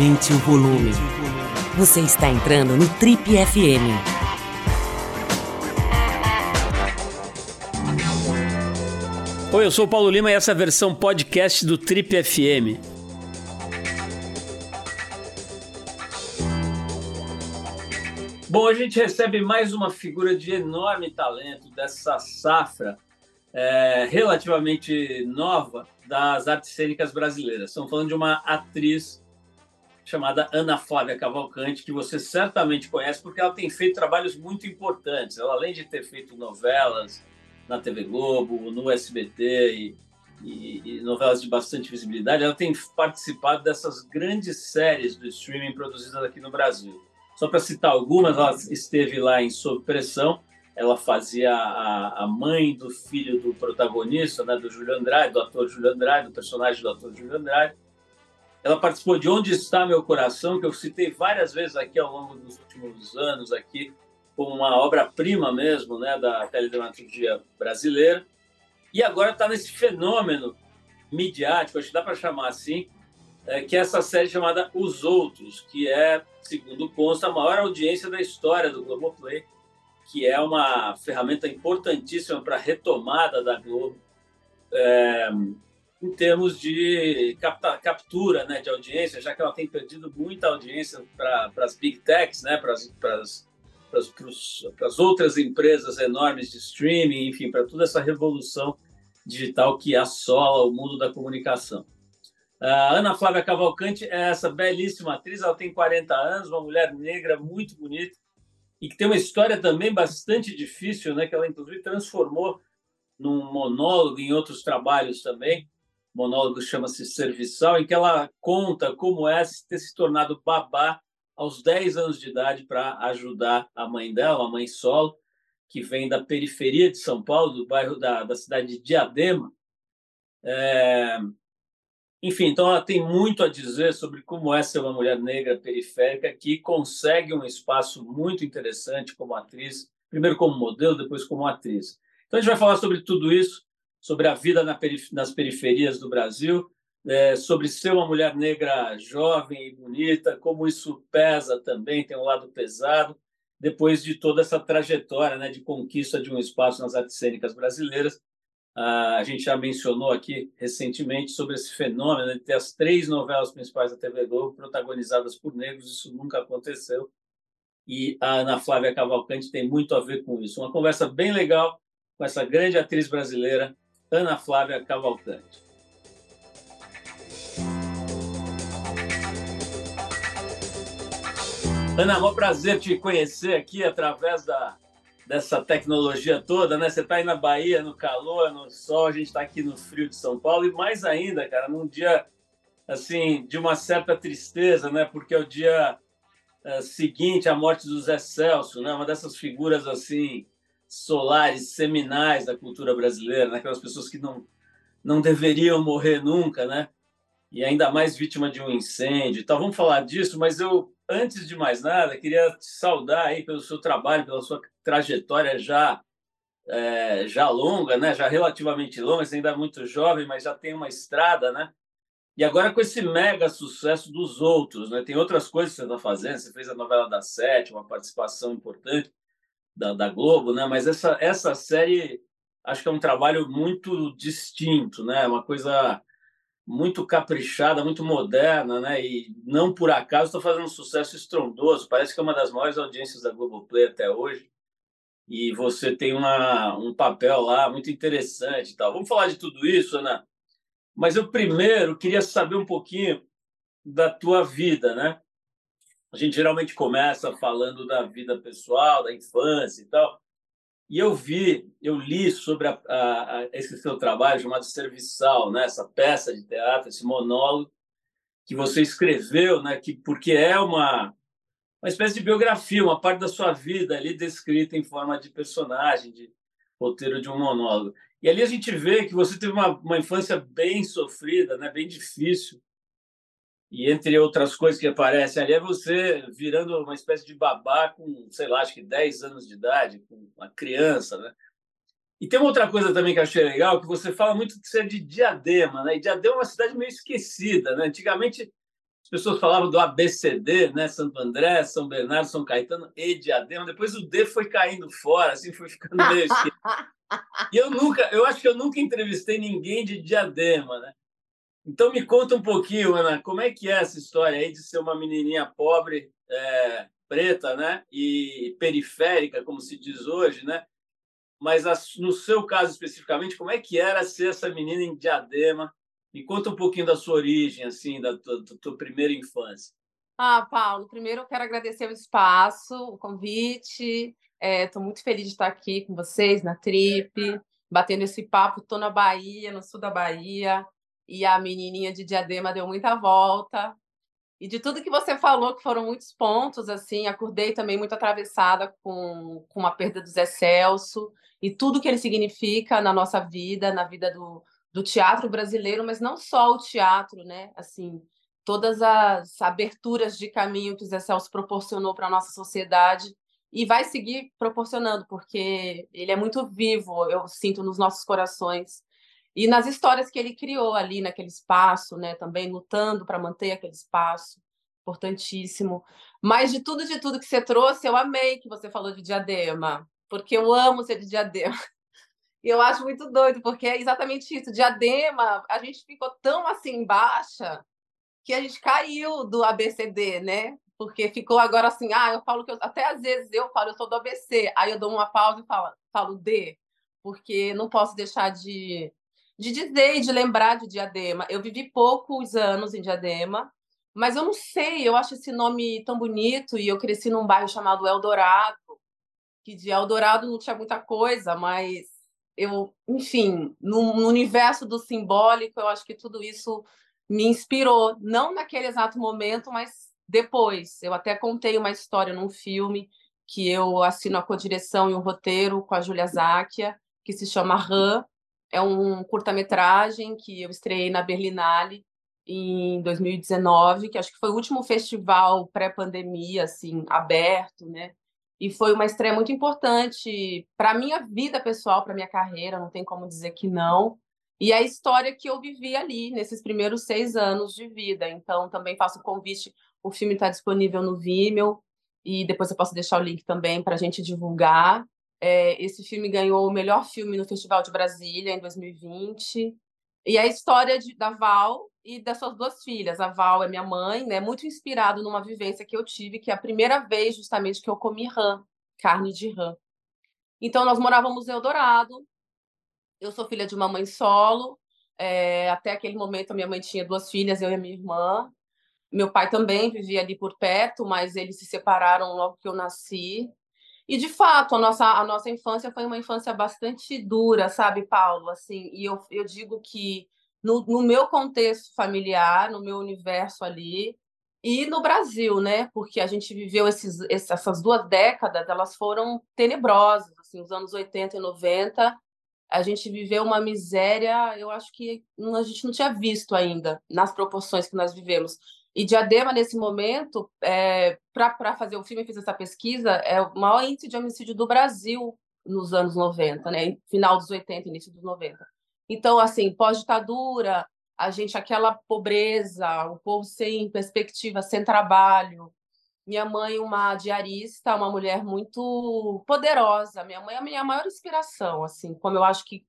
Aumente o volume. Você está entrando no Trip FM. Oi, eu sou o Paulo Lima e essa é a versão podcast do Trip FM. Bom, a gente recebe mais uma figura de enorme talento dessa safra é, relativamente nova das artes cênicas brasileiras. Estamos falando de uma atriz chamada Ana Flávia Cavalcante, que você certamente conhece, porque ela tem feito trabalhos muito importantes. Ela, além de ter feito novelas na TV Globo, no SBT e, e, e novelas de bastante visibilidade, ela tem participado dessas grandes séries do streaming produzidas aqui no Brasil. Só para citar algumas, ela esteve lá em Sob Pressão, ela fazia a, a mãe do filho do protagonista, né, do Júlio Andrade, do ator Júlio Andrade, do personagem do ator Júlio Andrade. Ela participou de Onde Está Meu Coração, que eu citei várias vezes aqui ao longo dos últimos anos, aqui como uma obra-prima mesmo né, da teledramaturgia brasileira. E agora está nesse fenômeno midiático, acho que dá para chamar assim, é, que é essa série chamada Os Outros, que é, segundo consta, a maior audiência da história do Globoplay, que é uma ferramenta importantíssima para a retomada da Globo é, em termos de capta, captura né, de audiência, já que ela tem perdido muita audiência para as big techs, né, para as outras empresas enormes de streaming, enfim, para toda essa revolução digital que assola o mundo da comunicação. A Ana Flávia Cavalcante é essa belíssima atriz, ela tem 40 anos, uma mulher negra muito bonita, e que tem uma história também bastante difícil, né? Que ela inclusive transformou num monólogo em outros trabalhos também. Monólogo chama-se Serviçal, em que ela conta como é ter se tornado babá aos 10 anos de idade para ajudar a mãe dela, a mãe solo, que vem da periferia de São Paulo, do bairro da, da cidade de Diadema. É, enfim, então ela tem muito a dizer sobre como é ser uma mulher negra periférica que consegue um espaço muito interessante como atriz, primeiro como modelo, depois como atriz. Então a gente vai falar sobre tudo isso, sobre a vida nas periferias do Brasil, é, sobre ser uma mulher negra jovem e bonita, como isso pesa também, tem um lado pesado, depois de toda essa trajetória né, de conquista de um espaço nas artes cênicas brasileiras a gente já mencionou aqui recentemente sobre esse fenômeno de ter as três novelas principais da TV Globo protagonizadas por negros, isso nunca aconteceu. E a Ana Flávia Cavalcante tem muito a ver com isso. Uma conversa bem legal com essa grande atriz brasileira, Ana Flávia Cavalcante. Ana, é um prazer te conhecer aqui através da dessa tecnologia toda, né? Você está aí na Bahia, no calor, no sol, a gente está aqui no frio de São Paulo e mais ainda, cara, num dia assim de uma certa tristeza, né? Porque é o dia é, seguinte à morte do Zé Celso, né? Uma dessas figuras assim solares, seminais da cultura brasileira, né? Aquelas pessoas que não não deveriam morrer nunca, né? E ainda mais vítima de um incêndio. Então vamos falar disso, mas eu antes de mais nada, queria te saudar aí pelo seu trabalho, pela sua trajetória já é, já longa, né? Já relativamente longa, você ainda é muito jovem, mas já tem uma estrada, né? E agora com esse mega sucesso dos outros, né? Tem outras coisas que você está fazendo. Você fez a novela da Sete, uma participação importante da, da Globo, né? Mas essa essa série acho que é um trabalho muito distinto, né? Uma coisa muito caprichada, muito moderna, né? E não por acaso está fazendo um sucesso estrondoso. Parece que é uma das maiores audiências da Globoplay até hoje. E você tem uma, um papel lá muito interessante tal. Vamos falar de tudo isso, Ana. Mas eu primeiro queria saber um pouquinho da tua vida, né? A gente geralmente começa falando da vida pessoal, da infância e tal. E eu vi, eu li sobre a, a, a, esse seu trabalho chamado Serviçal, né? essa peça de teatro, esse monólogo que você escreveu, né? que, porque é uma, uma espécie de biografia, uma parte da sua vida ali descrita em forma de personagem, de roteiro de um monólogo. E ali a gente vê que você teve uma, uma infância bem sofrida, né? bem difícil, e entre outras coisas que aparecem ali é você virando uma espécie de babá com, sei lá, acho que 10 anos de idade, com uma criança, né? E tem uma outra coisa também que eu achei legal, que você fala muito que você é de Diadema, né? E Diadema é uma cidade meio esquecida, né? Antigamente as pessoas falavam do ABCD, né? Santo André, São Bernardo, São Caetano e Diadema. Depois o D foi caindo fora, assim, foi ficando meio esquecido. E eu nunca, eu acho que eu nunca entrevistei ninguém de Diadema, né? Então me conta um pouquinho, Ana, como é que é essa história aí de ser uma menininha pobre, é, preta, né? E periférica, como se diz hoje, né? Mas no seu caso especificamente, como é que era ser essa menina em Diadema? Me conta um pouquinho da sua origem, assim, da tua, da tua primeira infância. Ah, Paulo, primeiro eu quero agradecer o espaço, o convite. Estou é, muito feliz de estar aqui com vocês na Trip, batendo esse papo. Estou na Bahia, no sul da Bahia, e a menininha de Diadema deu muita volta. E de tudo que você falou, que foram muitos pontos, assim, acordei também muito atravessada com, com a perda do Zé Celso e tudo que ele significa na nossa vida, na vida do, do teatro brasileiro, mas não só o teatro, né? Assim, todas as aberturas de caminho que o Zé Celso proporcionou para a nossa sociedade e vai seguir proporcionando, porque ele é muito vivo, eu sinto nos nossos corações. E nas histórias que ele criou ali naquele espaço, né, também lutando para manter aquele espaço, importantíssimo. Mas de tudo, de tudo que você trouxe, eu amei que você falou de Diadema, porque eu amo ser de Diadema. E eu acho muito doido, porque é exatamente isso. Diadema, a gente ficou tão assim baixa que a gente caiu do ABCD, né? Porque ficou agora assim, ah, eu falo que eu, até às vezes eu falo, eu sou do ABC, aí eu dou uma pausa e falo, falo D, porque não posso deixar de, de dizer e de lembrar de Diadema. Eu vivi poucos anos em Diadema, mas eu não sei, eu acho esse nome tão bonito e eu cresci num bairro chamado Eldorado, que de Eldorado não tinha muita coisa, mas eu, enfim, no, no, universo do simbólico, eu acho que tudo isso me inspirou, não naquele exato momento, mas depois. Eu até contei uma história num filme que eu assino a codireção e o roteiro com a Julia Záquia, que se chama Rã. É um curta-metragem que eu estreiei na Berlinale em 2019, que acho que foi o último festival pré-pandemia, assim, aberto, né? E foi uma estreia muito importante para minha vida pessoal, para minha carreira, não tem como dizer que não. E a história que eu vivi ali, nesses primeiros seis anos de vida. Então, também faço o convite. O filme está disponível no Vimeo, e depois eu posso deixar o link também para a gente divulgar. É, esse filme ganhou o melhor filme no Festival de Brasília em 2020. E a história de, da Val e das suas duas filhas. A Val é minha mãe, né? Muito inspirado numa vivência que eu tive, que é a primeira vez justamente que eu comi rã, carne de rã. Então nós morávamos em Eldorado. Eu sou filha de uma mãe solo. É, até aquele momento a minha mãe tinha duas filhas, eu e a minha irmã. Meu pai também vivia ali por perto, mas eles se separaram logo que eu nasci. E de fato, a nossa, a nossa infância foi uma infância bastante dura, sabe, Paulo? Assim, e eu, eu digo que no, no meu contexto familiar, no meu universo ali, e no Brasil, né? Porque a gente viveu esses, essas duas décadas, elas foram tenebrosas, assim, os anos 80 e 90. A gente viveu uma miséria, eu acho que a gente não tinha visto ainda, nas proporções que nós vivemos. E Diadema, nesse momento, é, para fazer o filme, fiz essa pesquisa, é o maior índice de homicídio do Brasil nos anos 90, né? Final dos 80, início dos 90. Então, assim, pós-ditadura, a gente, aquela pobreza, o povo sem perspectiva, sem trabalho. Minha mãe, uma diarista, uma mulher muito poderosa. Minha mãe é a minha maior inspiração, assim, como eu acho que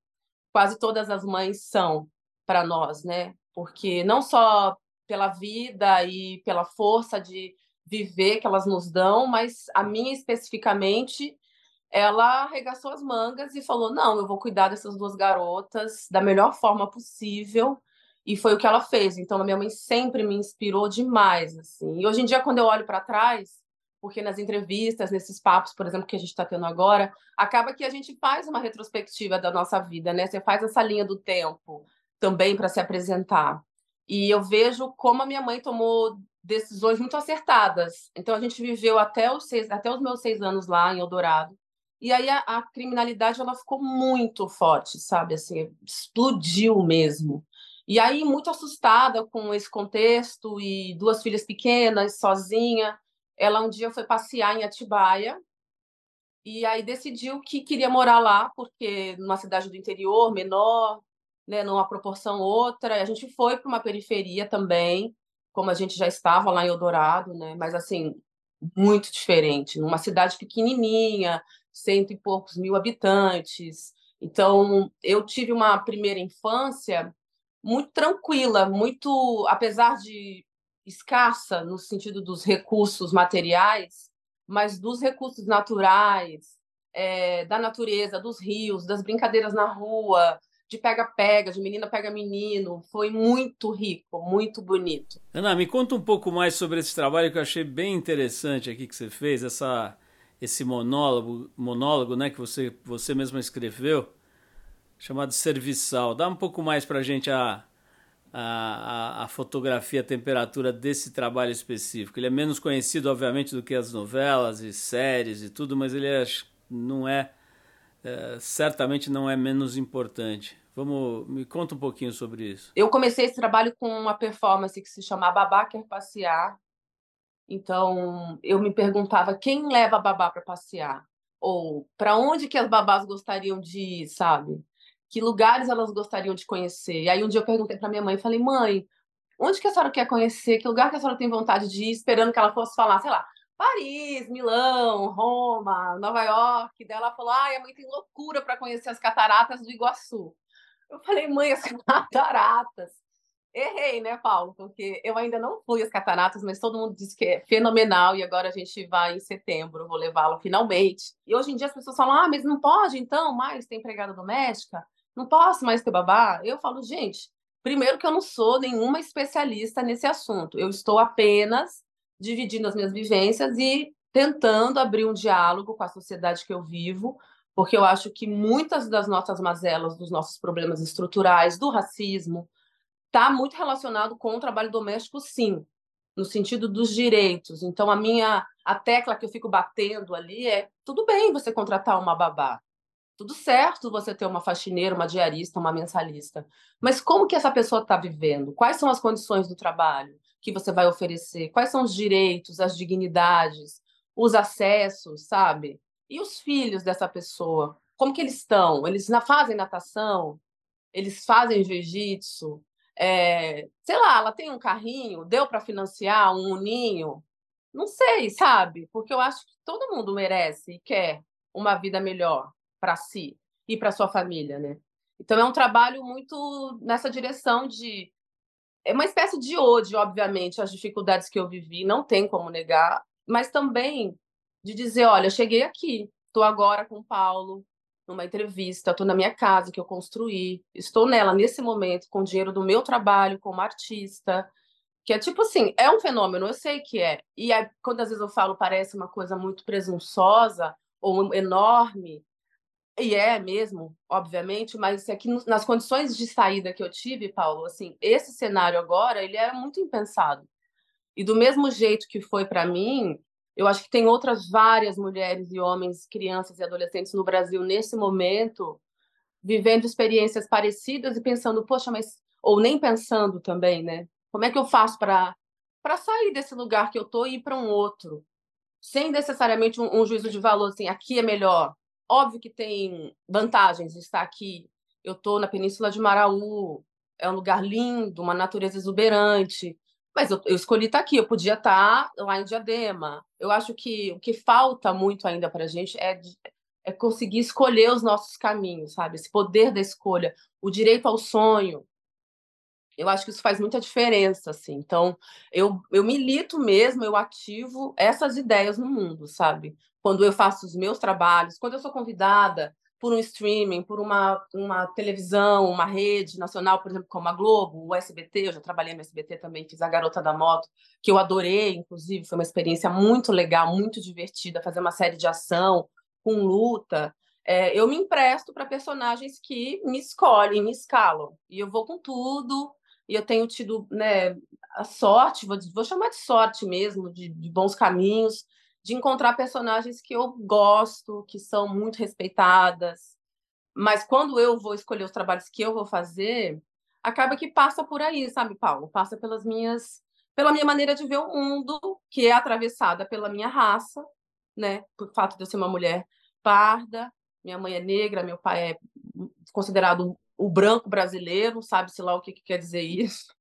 quase todas as mães são para nós, né? Porque não só pela vida e pela força de viver que elas nos dão, mas a minha especificamente, ela arregaçou as mangas e falou: "Não, eu vou cuidar dessas duas garotas da melhor forma possível". E foi o que ela fez. Então a minha mãe sempre me inspirou demais, assim. E hoje em dia quando eu olho para trás, porque nas entrevistas, nesses papos, por exemplo, que a gente está tendo agora, acaba que a gente faz uma retrospectiva da nossa vida, né? Você faz essa linha do tempo também para se apresentar. E eu vejo como a minha mãe tomou decisões muito acertadas. Então a gente viveu até os seis, até os meus seis anos lá em Eldorado. E aí a, a criminalidade ela ficou muito forte, sabe? Assim, explodiu mesmo. E aí muito assustada com esse contexto e duas filhas pequenas, sozinha, ela um dia foi passear em Atibaia e aí decidiu que queria morar lá porque numa cidade do interior menor né, numa proporção outra. A gente foi para uma periferia também, como a gente já estava lá em Eldorado, né? Mas assim, muito diferente, numa cidade pequenininha, cento e poucos mil habitantes. Então, eu tive uma primeira infância muito tranquila, muito, apesar de escassa no sentido dos recursos materiais, mas dos recursos naturais, é, da natureza, dos rios, das brincadeiras na rua, de pega-pega, de menina pega menino. Foi muito rico, muito bonito. Ana, me conta um pouco mais sobre esse trabalho que eu achei bem interessante aqui que você fez, essa, esse monólogo, monólogo né, que você, você mesma escreveu, chamado Serviçal. Dá um pouco mais para a gente a, a, a, fotografia, a temperatura desse trabalho específico. Ele é menos conhecido, obviamente, do que as novelas e séries e tudo, mas ele é, não é, é certamente não é menos importante. Vamos, me conta um pouquinho sobre isso. Eu comecei esse trabalho com uma performance que se chama Babá Quer Passear. Então, eu me perguntava quem leva a babá para passear? Ou para onde que as babás gostariam de ir, sabe? Que lugares elas gostariam de conhecer? E aí um dia eu perguntei para minha mãe, falei: "Mãe, onde que a senhora quer conhecer? Que lugar que a senhora tem vontade de ir?" Esperando que ela fosse falar, sei lá, Paris, Milão, Roma, Nova York. Daí ela falou: "Ai, a mãe tem loucura para conhecer as cataratas do Iguaçu." Eu falei, mãe, as cataratas. Errei, né, Paulo? Porque eu ainda não fui às cataratas, mas todo mundo disse que é fenomenal e agora a gente vai em setembro, vou levá-lo finalmente. E hoje em dia as pessoas falam: ah, mas não pode então mais ter empregada doméstica? Não posso mais ter babá? Eu falo, gente, primeiro que eu não sou nenhuma especialista nesse assunto. Eu estou apenas dividindo as minhas vivências e tentando abrir um diálogo com a sociedade que eu vivo porque eu acho que muitas das nossas mazelas, dos nossos problemas estruturais, do racismo, está muito relacionado com o trabalho doméstico, sim, no sentido dos direitos. Então, a minha a tecla que eu fico batendo ali é: tudo bem você contratar uma babá, tudo certo você ter uma faxineira, uma diarista, uma mensalista, mas como que essa pessoa está vivendo? Quais são as condições do trabalho que você vai oferecer? Quais são os direitos, as dignidades, os acessos, sabe? E os filhos dessa pessoa? Como que eles estão? Eles fazem natação? Eles fazem jiu-jitsu? É, sei lá, ela tem um carrinho? Deu para financiar um uninho? Não sei, sabe? Porque eu acho que todo mundo merece e quer uma vida melhor para si e para sua família, né? Então é um trabalho muito nessa direção de é uma espécie de ode, obviamente, às dificuldades que eu vivi, não tem como negar, mas também de dizer, olha, cheguei aqui, estou agora com o Paulo numa entrevista, estou na minha casa que eu construí, estou nela nesse momento com o dinheiro do meu trabalho como artista, que é tipo assim, é um fenômeno, eu sei que é. E aí, quando às vezes eu falo parece uma coisa muito presunçosa ou enorme, e é mesmo, obviamente, mas aqui é nas condições de saída que eu tive, Paulo, assim, esse cenário agora, ele era muito impensado. E do mesmo jeito que foi para mim, eu acho que tem outras várias mulheres e homens, crianças e adolescentes no Brasil nesse momento vivendo experiências parecidas e pensando, poxa, mas ou nem pensando também, né? Como é que eu faço para para sair desse lugar que eu tô e ir para um outro, sem necessariamente um, um, juízo de valor assim, aqui é melhor. Óbvio que tem vantagens de estar aqui. Eu tô na Península de Maraú, é um lugar lindo, uma natureza exuberante. Mas eu, eu escolhi estar tá aqui, eu podia estar tá lá em Diadema. Eu acho que o que falta muito ainda para a gente é, é conseguir escolher os nossos caminhos, sabe? Esse poder da escolha, o direito ao sonho. Eu acho que isso faz muita diferença, assim. Então, eu, eu milito mesmo, eu ativo essas ideias no mundo, sabe? Quando eu faço os meus trabalhos, quando eu sou convidada por um streaming, por uma, uma televisão, uma rede nacional, por exemplo, como a Globo, o SBT, eu já trabalhei no SBT também, fiz a Garota da Moto, que eu adorei, inclusive, foi uma experiência muito legal, muito divertida, fazer uma série de ação com luta. É, eu me empresto para personagens que me escolhem, me escalam, e eu vou com tudo, e eu tenho tido né, a sorte, vou, vou chamar de sorte mesmo, de, de bons caminhos, de encontrar personagens que eu gosto, que são muito respeitadas. Mas quando eu vou escolher os trabalhos que eu vou fazer, acaba que passa por aí, sabe, Paulo? Passa pelas minhas pela minha maneira de ver o mundo, que é atravessada pela minha raça, né? Por fato de eu ser uma mulher parda, minha mãe é negra, meu pai é considerado o branco brasileiro, sabe-se lá o que, que quer dizer isso.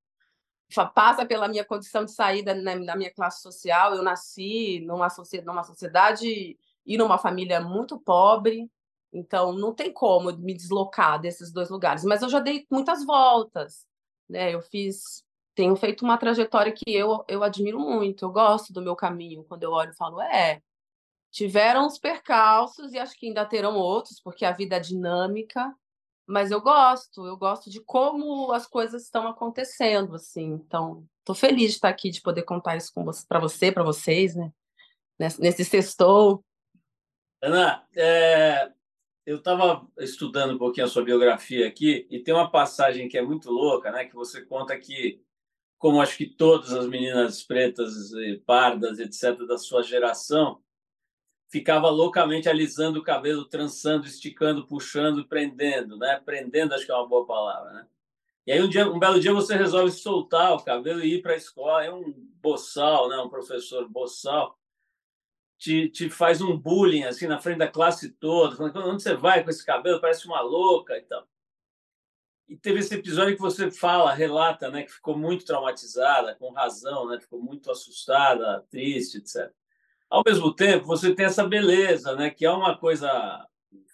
Passa pela minha condição de saída na, minha classe social. Eu nasci numa, numa sociedade e numa família muito pobre, então não tem como me deslocar desses dois lugares. Mas eu já dei muitas voltas, né? Eu fiz, tenho feito uma trajetória que eu, eu admiro muito. Eu gosto do meu caminho. Quando eu olho, e falo, é, tiveram os percalços e acho que ainda terão outros, porque a vida é dinâmica mas eu gosto, eu gosto de como as coisas estão acontecendo, assim. Então, estou feliz de estar aqui, de poder contar isso para você, para vocês, né? Nesse, nesse sextou. Ana, é, eu estava estudando um pouquinho a sua biografia aqui e tem uma passagem que é muito louca, né? Que você conta que, como acho que todas as meninas pretas, pardas, etc., da sua geração, ficava loucamente alisando o cabelo, trançando, esticando, puxando, prendendo, né? Prendendo, acho que é uma boa palavra, né? E aí um dia, um belo dia você resolve soltar o cabelo e ir para a escola, é um boçal, né? Um professor boçal te, te faz um bullying assim na frente da classe toda, falando onde você vai com esse cabelo, parece uma louca e tal. E teve esse episódio que você fala, relata, né, que ficou muito traumatizada, com razão, né, ficou muito assustada, triste, etc. Ao mesmo tempo, você tem essa beleza, né? que é uma coisa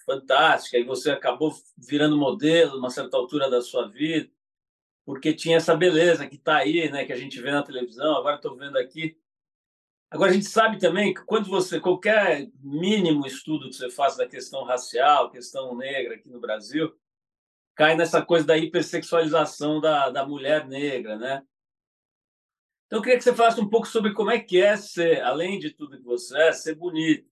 fantástica, e você acabou virando modelo numa certa altura da sua vida, porque tinha essa beleza que está aí, né? que a gente vê na televisão, agora estou vendo aqui. Agora, a gente sabe também que quando você, qualquer mínimo estudo que você faça da questão racial, questão negra aqui no Brasil, cai nessa coisa da hipersexualização da, da mulher negra, né? Então, eu queria que você falasse um pouco sobre como é que é ser, além de tudo que você é, ser bonito.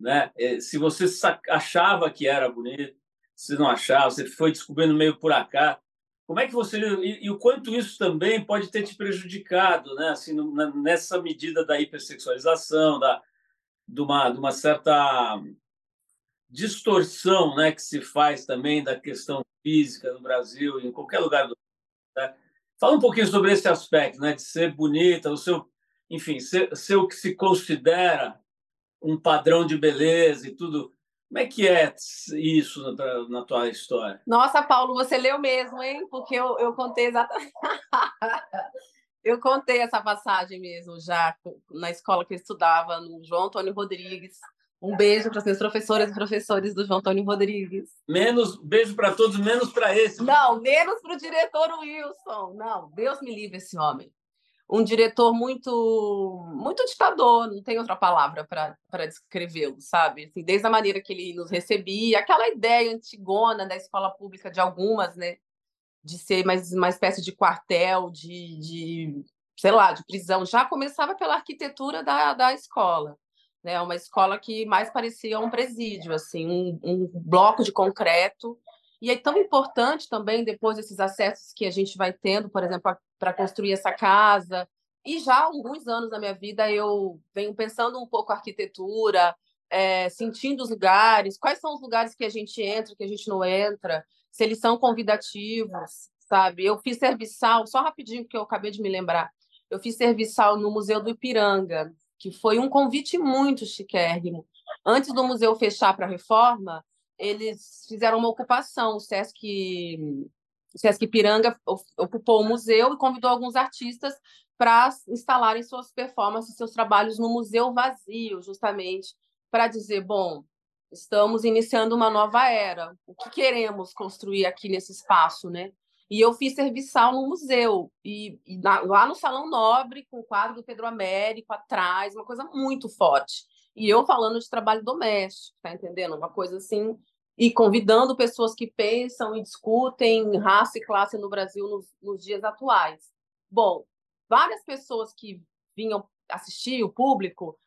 Né? É, se você achava que era bonito, se não achava, você foi descobrindo meio por acaso. Como é que você e, e, o quanto isso também pode ter te prejudicado, né? Assim, na, nessa medida da hipersexualização, da de uma, de uma certa distorção, né, que se faz também da questão física no Brasil, em qualquer lugar do mundo. Né? Fala um pouquinho sobre esse aspecto, né, de ser bonita, o seu, enfim, ser, ser o que se considera um padrão de beleza e tudo. Como é que é isso na, na tua história? Nossa, Paulo, você leu mesmo, hein? Porque eu, eu contei exatamente. eu contei essa passagem mesmo já na escola que eu estudava, no João Antônio Rodrigues. Um beijo para as minhas professoras e professores do João Antônio Rodrigues. Menos beijo para todos, menos para esse. Não, menos para o diretor Wilson. Não, Deus me livre esse homem. Um diretor muito muito ditador, não tem outra palavra para descrevê-lo, sabe? Assim, desde a maneira que ele nos recebia, aquela ideia antigona da escola pública de algumas, né? De ser mais uma espécie de quartel, de, de sei lá, de prisão. Já começava pela arquitetura da, da escola né? Uma escola que mais parecia um presídio, assim, um, um bloco de concreto. E é tão importante também, depois desses acessos que a gente vai tendo, por exemplo, para construir essa casa. E já há alguns anos na minha vida eu venho pensando um pouco a arquitetura, é, sentindo os lugares, quais são os lugares que a gente entra, que a gente não entra, se eles são convidativos, sabe? Eu fiz serviçal, só rapidinho, porque eu acabei de me lembrar. Eu fiz serviçal no Museu do Ipiranga, que foi um convite muito chiquérrimo. Antes do museu fechar para a reforma, eles fizeram uma ocupação. O Sesc, o Sesc Piranga ocupou o museu e convidou alguns artistas para instalarem suas performances, seus trabalhos no museu vazio, justamente para dizer, bom, estamos iniciando uma nova era. O que queremos construir aqui nesse espaço, né? E eu fiz serviçal no museu, e, e na, lá no Salão Nobre, com o quadro do Pedro Américo atrás, uma coisa muito forte. E eu falando de trabalho doméstico, tá entendendo? Uma coisa assim, e convidando pessoas que pensam e discutem raça e classe no Brasil nos, nos dias atuais. Bom, várias pessoas que vinham assistir, o público,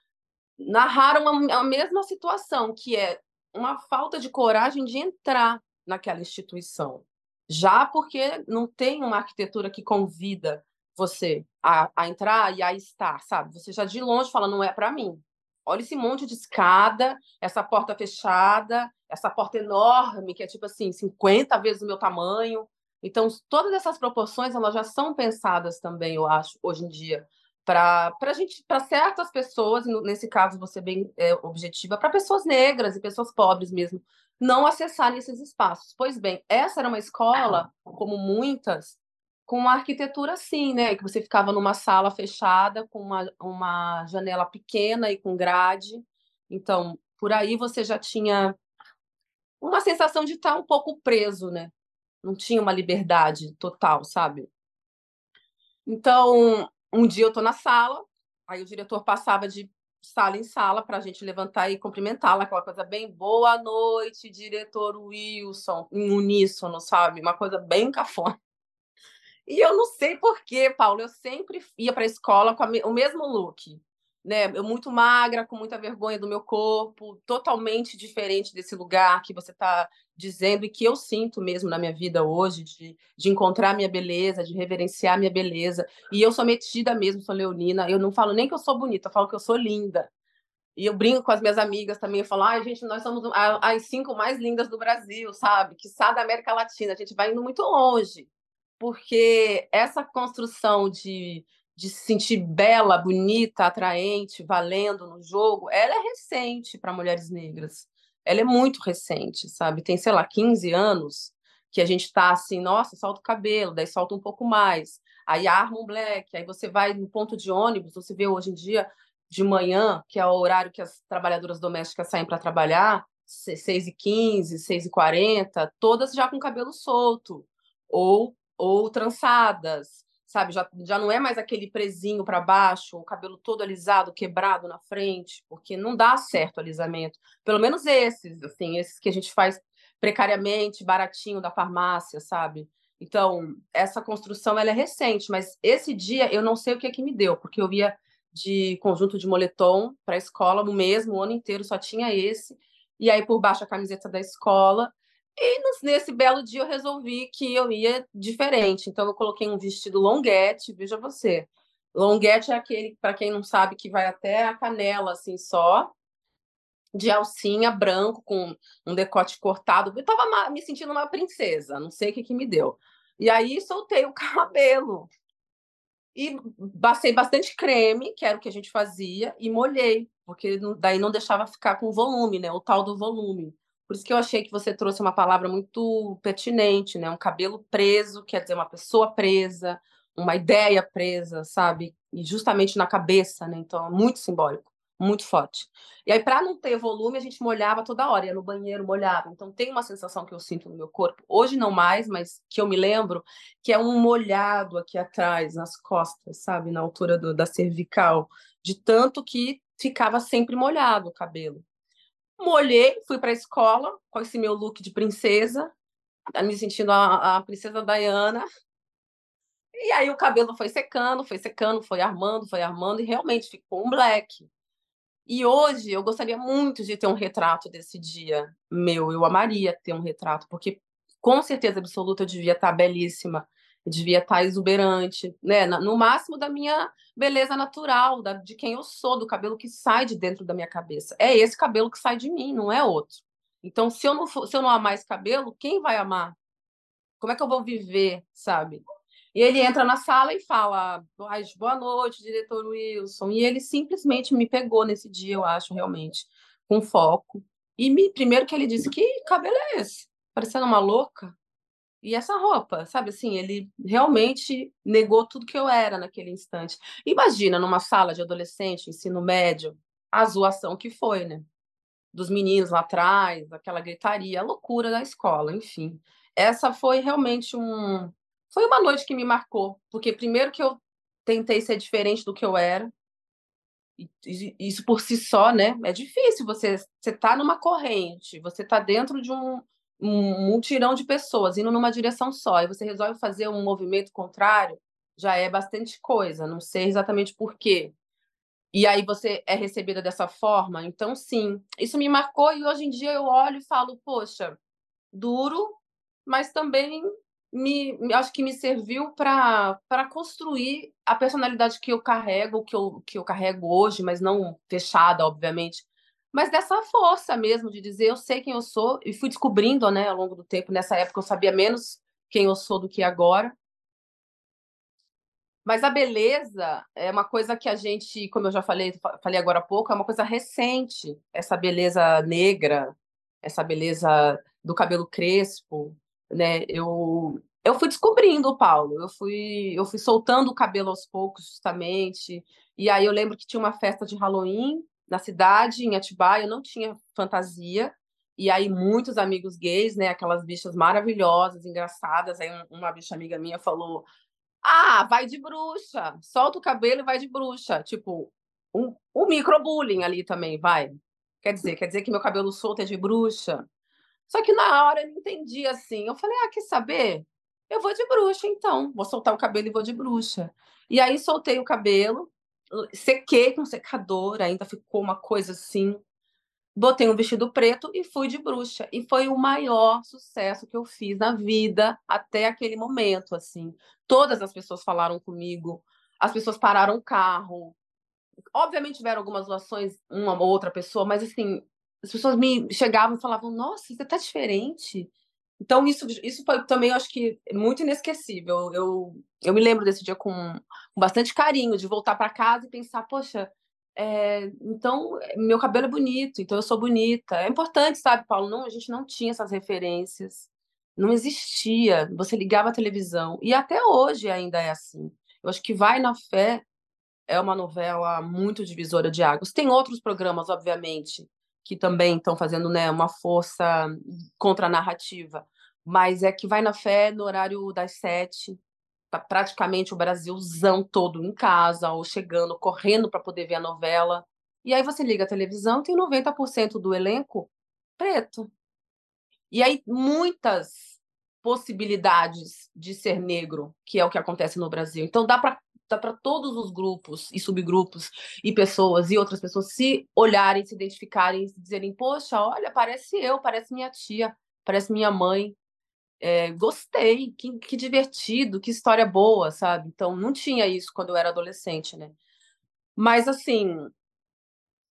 narraram a, a mesma situação, que é uma falta de coragem de entrar naquela instituição já porque não tem uma arquitetura que convida você a, a entrar e a estar, sabe? Você já de longe fala, não é para mim. Olha esse monte de escada, essa porta fechada, essa porta enorme, que é tipo assim, 50 vezes o meu tamanho. Então, todas essas proporções, elas já são pensadas também, eu acho, hoje em dia, para gente, para certas pessoas, nesse caso você bem é, objetiva, para pessoas negras e pessoas pobres mesmo, não acessarem esses espaços. Pois bem, essa era uma escola, como muitas, com uma arquitetura assim, né? Que você ficava numa sala fechada, com uma, uma janela pequena e com grade. Então, por aí você já tinha uma sensação de estar um pouco preso, né? Não tinha uma liberdade total, sabe? Então, um dia eu estou na sala, aí o diretor passava de sala em sala para a gente levantar e cumprimentá-la, aquela coisa bem boa noite, diretor Wilson, em uníssono, sabe? Uma coisa bem cafona. E eu não sei porquê, Paulo, eu sempre ia para a escola com a, o mesmo look. Né? Eu muito magra, com muita vergonha do meu corpo, totalmente diferente desse lugar que você está dizendo e que eu sinto mesmo na minha vida hoje, de, de encontrar minha beleza, de reverenciar minha beleza. E eu sou metida mesmo, sou leonina. Eu não falo nem que eu sou bonita, eu falo que eu sou linda. E eu brinco com as minhas amigas também, eu falo, ai, gente, nós somos as cinco mais lindas do Brasil, sabe? Que sabe da América Latina, a gente vai indo muito longe porque essa construção de, de se sentir bela, bonita, atraente, valendo no jogo, ela é recente para mulheres negras. Ela é muito recente, sabe? Tem, sei lá, 15 anos que a gente está assim, nossa, solta o cabelo, daí solta um pouco mais, aí arma um black, aí você vai no ponto de ônibus, você vê hoje em dia de manhã, que é o horário que as trabalhadoras domésticas saem para trabalhar, 6h15, 6h40, todas já com cabelo solto, ou ou trançadas, sabe? Já, já não é mais aquele presinho para baixo, o cabelo todo alisado, quebrado na frente, porque não dá certo o alisamento. Pelo menos esses, assim, esses que a gente faz precariamente, baratinho da farmácia, sabe? Então, essa construção ela é recente, mas esse dia eu não sei o que é que me deu, porque eu ia de conjunto de moletom para a escola no mesmo o ano inteiro, só tinha esse. E aí por baixo a camiseta da escola e nesse belo dia eu resolvi que eu ia diferente. Então eu coloquei um vestido longuete, veja você. Longuete é aquele, para quem não sabe, que vai até a canela assim só, de alcinha branco com um decote cortado. Eu estava me sentindo uma princesa, não sei o que que me deu. E aí soltei o cabelo. E passei bastante creme, que era o que a gente fazia, e molhei, porque daí não deixava ficar com volume, né? O tal do volume. Por isso que eu achei que você trouxe uma palavra muito pertinente, né? Um cabelo preso, quer dizer, uma pessoa presa, uma ideia presa, sabe? E justamente na cabeça, né? Então, é muito simbólico, muito forte. E aí, para não ter volume, a gente molhava toda hora, ia no banheiro, molhava. Então, tem uma sensação que eu sinto no meu corpo, hoje não mais, mas que eu me lembro, que é um molhado aqui atrás, nas costas, sabe? Na altura do, da cervical, de tanto que ficava sempre molhado o cabelo. Molhei, fui para a escola com esse meu look de princesa, me sentindo a, a princesa Diana. E aí o cabelo foi secando, foi secando, foi armando, foi armando e realmente ficou um black. E hoje eu gostaria muito de ter um retrato desse dia meu. Eu amaria ter um retrato, porque com certeza absoluta eu devia estar belíssima devia estar exuberante, né? No máximo da minha beleza natural, da, de quem eu sou, do cabelo que sai de dentro da minha cabeça. É esse cabelo que sai de mim, não é outro. Então, se eu não, for, se eu não amar esse cabelo, quem vai amar? Como é que eu vou viver, sabe? E ele entra na sala e fala: boa noite, diretor Wilson. E ele simplesmente me pegou nesse dia, eu acho, realmente, com foco. E me, primeiro que ele disse: Que cabelo é esse? Parecendo uma louca. E essa roupa, sabe assim, ele realmente negou tudo que eu era naquele instante. Imagina numa sala de adolescente, ensino médio, a zoação que foi, né? Dos meninos lá atrás, aquela gritaria, a loucura da escola, enfim. Essa foi realmente um foi uma noite que me marcou, porque primeiro que eu tentei ser diferente do que eu era. Isso por si só, né? É difícil você você tá numa corrente, você tá dentro de um um multirão de pessoas indo numa direção só e você resolve fazer um movimento contrário, já é bastante coisa, não sei exatamente por quê. E aí você é recebida dessa forma, então sim, isso me marcou e hoje em dia eu olho e falo, poxa, duro, mas também me acho que me serviu para construir a personalidade que eu carrego, que eu, que eu carrego hoje, mas não fechada, obviamente, mas dessa força mesmo de dizer eu sei quem eu sou e fui descobrindo, né, ao longo do tempo. Nessa época eu sabia menos quem eu sou do que agora. Mas a beleza é uma coisa que a gente, como eu já falei, falei agora há pouco, é uma coisa recente. Essa beleza negra, essa beleza do cabelo crespo, né? Eu eu fui descobrindo o Paulo, eu fui, eu fui soltando o cabelo aos poucos, justamente. E aí eu lembro que tinha uma festa de Halloween na cidade, em Atibaia, eu não tinha fantasia. E aí muitos amigos gays, né, aquelas bichas maravilhosas, engraçadas, aí uma bicha amiga minha falou: "Ah, vai de bruxa, solta o cabelo e vai de bruxa". Tipo, um, um microbullying ali também, vai. Quer dizer, quer dizer que meu cabelo solto é de bruxa. Só que na hora eu não entendi assim. Eu falei: "Ah, quer saber? Eu vou de bruxa então, vou soltar o cabelo e vou de bruxa". E aí soltei o cabelo, sequei com secador, ainda ficou uma coisa assim. Botei um vestido preto e fui de bruxa. E foi o maior sucesso que eu fiz na vida até aquele momento, assim. Todas as pessoas falaram comigo, as pessoas pararam o carro. Obviamente tiveram algumas doações, uma ou outra pessoa, mas assim, as pessoas me chegavam e falavam: "Nossa, você tá diferente". Então, isso, isso também, acho que, muito inesquecível. Eu, eu me lembro desse dia com, com bastante carinho, de voltar para casa e pensar, poxa, é, então meu cabelo é bonito, então eu sou bonita. É importante, sabe, Paulo? Não, a gente não tinha essas referências, não existia. Você ligava a televisão, e até hoje ainda é assim. Eu acho que Vai na Fé é uma novela muito divisora de águas. Tem outros programas, obviamente, que também estão fazendo né, uma força contra a narrativa, mas é que vai na fé no horário das sete, tá praticamente o Brasilzão todo em casa, ou chegando, correndo para poder ver a novela. E aí você liga a televisão, tem 90% do elenco preto. E aí muitas possibilidades de ser negro, que é o que acontece no Brasil. Então dá para dá para todos os grupos e subgrupos e pessoas e outras pessoas se olharem, se identificarem, se dizerem: "Poxa, olha, parece eu, parece minha tia, parece minha mãe, é, gostei, que, que divertido, que história boa, sabe? Então, não tinha isso quando eu era adolescente, né? Mas, assim,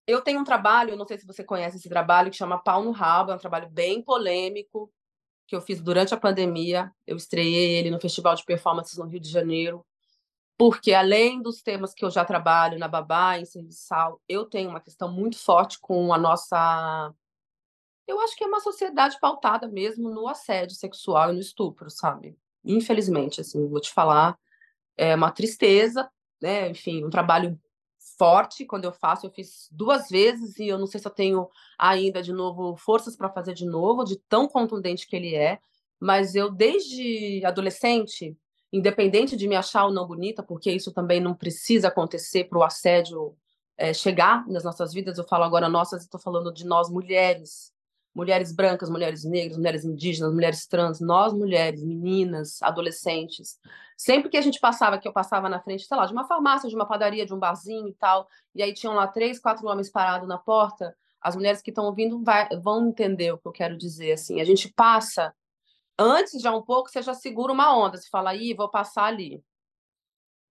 eu tenho um trabalho, não sei se você conhece esse trabalho, que chama Pau no Rabo, é um trabalho bem polêmico, que eu fiz durante a pandemia. Eu estreiei ele no Festival de Performances no Rio de Janeiro, porque além dos temas que eu já trabalho na Babá, em Serviçal, eu tenho uma questão muito forte com a nossa eu acho que é uma sociedade pautada mesmo no assédio sexual e no estupro, sabe? Infelizmente, assim, vou te falar, é uma tristeza, né? Enfim, um trabalho forte quando eu faço. Eu fiz duas vezes e eu não sei se eu tenho ainda de novo forças para fazer de novo, de tão contundente que ele é. Mas eu, desde adolescente, independente de me achar ou não bonita, porque isso também não precisa acontecer para o assédio é, chegar nas nossas vidas, eu falo agora nossas, estou falando de nós mulheres, mulheres brancas, mulheres negras, mulheres indígenas, mulheres trans, nós mulheres, meninas, adolescentes. Sempre que a gente passava, que eu passava na frente, sei lá, de uma farmácia, de uma padaria, de um barzinho e tal, e aí tinham lá três, quatro homens parados na porta, as mulheres que estão ouvindo vai, vão entender o que eu quero dizer. Assim, a gente passa, antes já um pouco, você já segura uma onda, você fala, aí, vou passar ali. O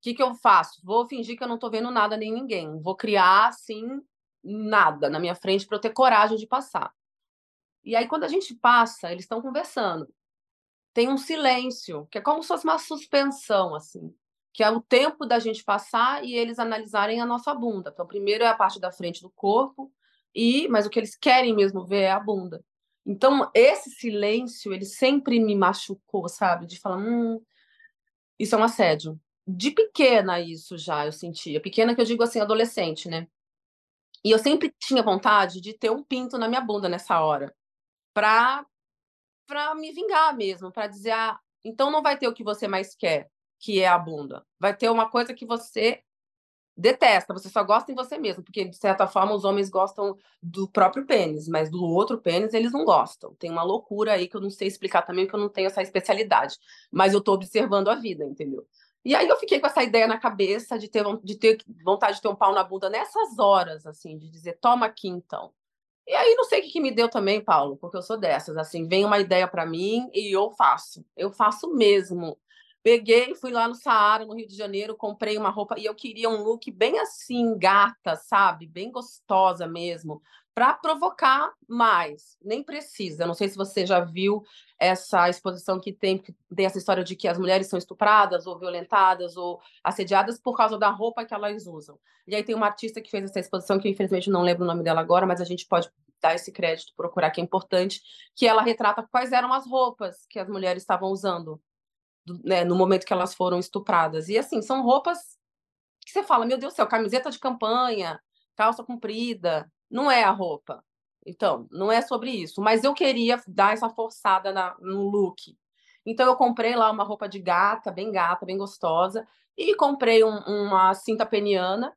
que, que eu faço? Vou fingir que eu não estou vendo nada nem ninguém. Vou criar, assim, nada na minha frente para eu ter coragem de passar. E aí, quando a gente passa, eles estão conversando. Tem um silêncio, que é como se fosse uma suspensão, assim, que é o tempo da gente passar e eles analisarem a nossa bunda. Então, primeiro é a parte da frente do corpo, e mas o que eles querem mesmo ver é a bunda. Então, esse silêncio, ele sempre me machucou, sabe? De falar, hum, isso é um assédio. De pequena, isso já eu sentia. Pequena que eu digo assim, adolescente, né? E eu sempre tinha vontade de ter um pinto na minha bunda nessa hora para para me vingar mesmo, para dizer, ah, então não vai ter o que você mais quer, que é a bunda. Vai ter uma coisa que você detesta, você só gosta em você mesmo, porque de certa forma os homens gostam do próprio pênis, mas do outro pênis eles não gostam. Tem uma loucura aí que eu não sei explicar também, porque eu não tenho essa especialidade, mas eu estou observando a vida, entendeu? E aí eu fiquei com essa ideia na cabeça de ter, de ter vontade de ter um pau na bunda nessas horas, assim, de dizer, toma aqui então. E aí não sei o que, que me deu também, Paulo, porque eu sou dessas, assim, vem uma ideia para mim e eu faço. Eu faço mesmo. Peguei, fui lá no Saara, no Rio de Janeiro, comprei uma roupa e eu queria um look bem assim, gata, sabe? Bem gostosa mesmo, para provocar mais. Nem precisa. Não sei se você já viu essa exposição que tem, que tem essa história de que as mulheres são estupradas ou violentadas ou assediadas por causa da roupa que elas usam. E aí tem uma artista que fez essa exposição, que infelizmente não lembro o nome dela agora, mas a gente pode dar esse crédito, procurar que é importante, que ela retrata quais eram as roupas que as mulheres estavam usando né, no momento que elas foram estupradas. E assim, são roupas que você fala, meu Deus do céu, camiseta de campanha, calça comprida, não é a roupa. Então, não é sobre isso. Mas eu queria dar essa forçada na, no look. Então, eu comprei lá uma roupa de gata, bem gata, bem gostosa, e comprei um, uma cinta peniana,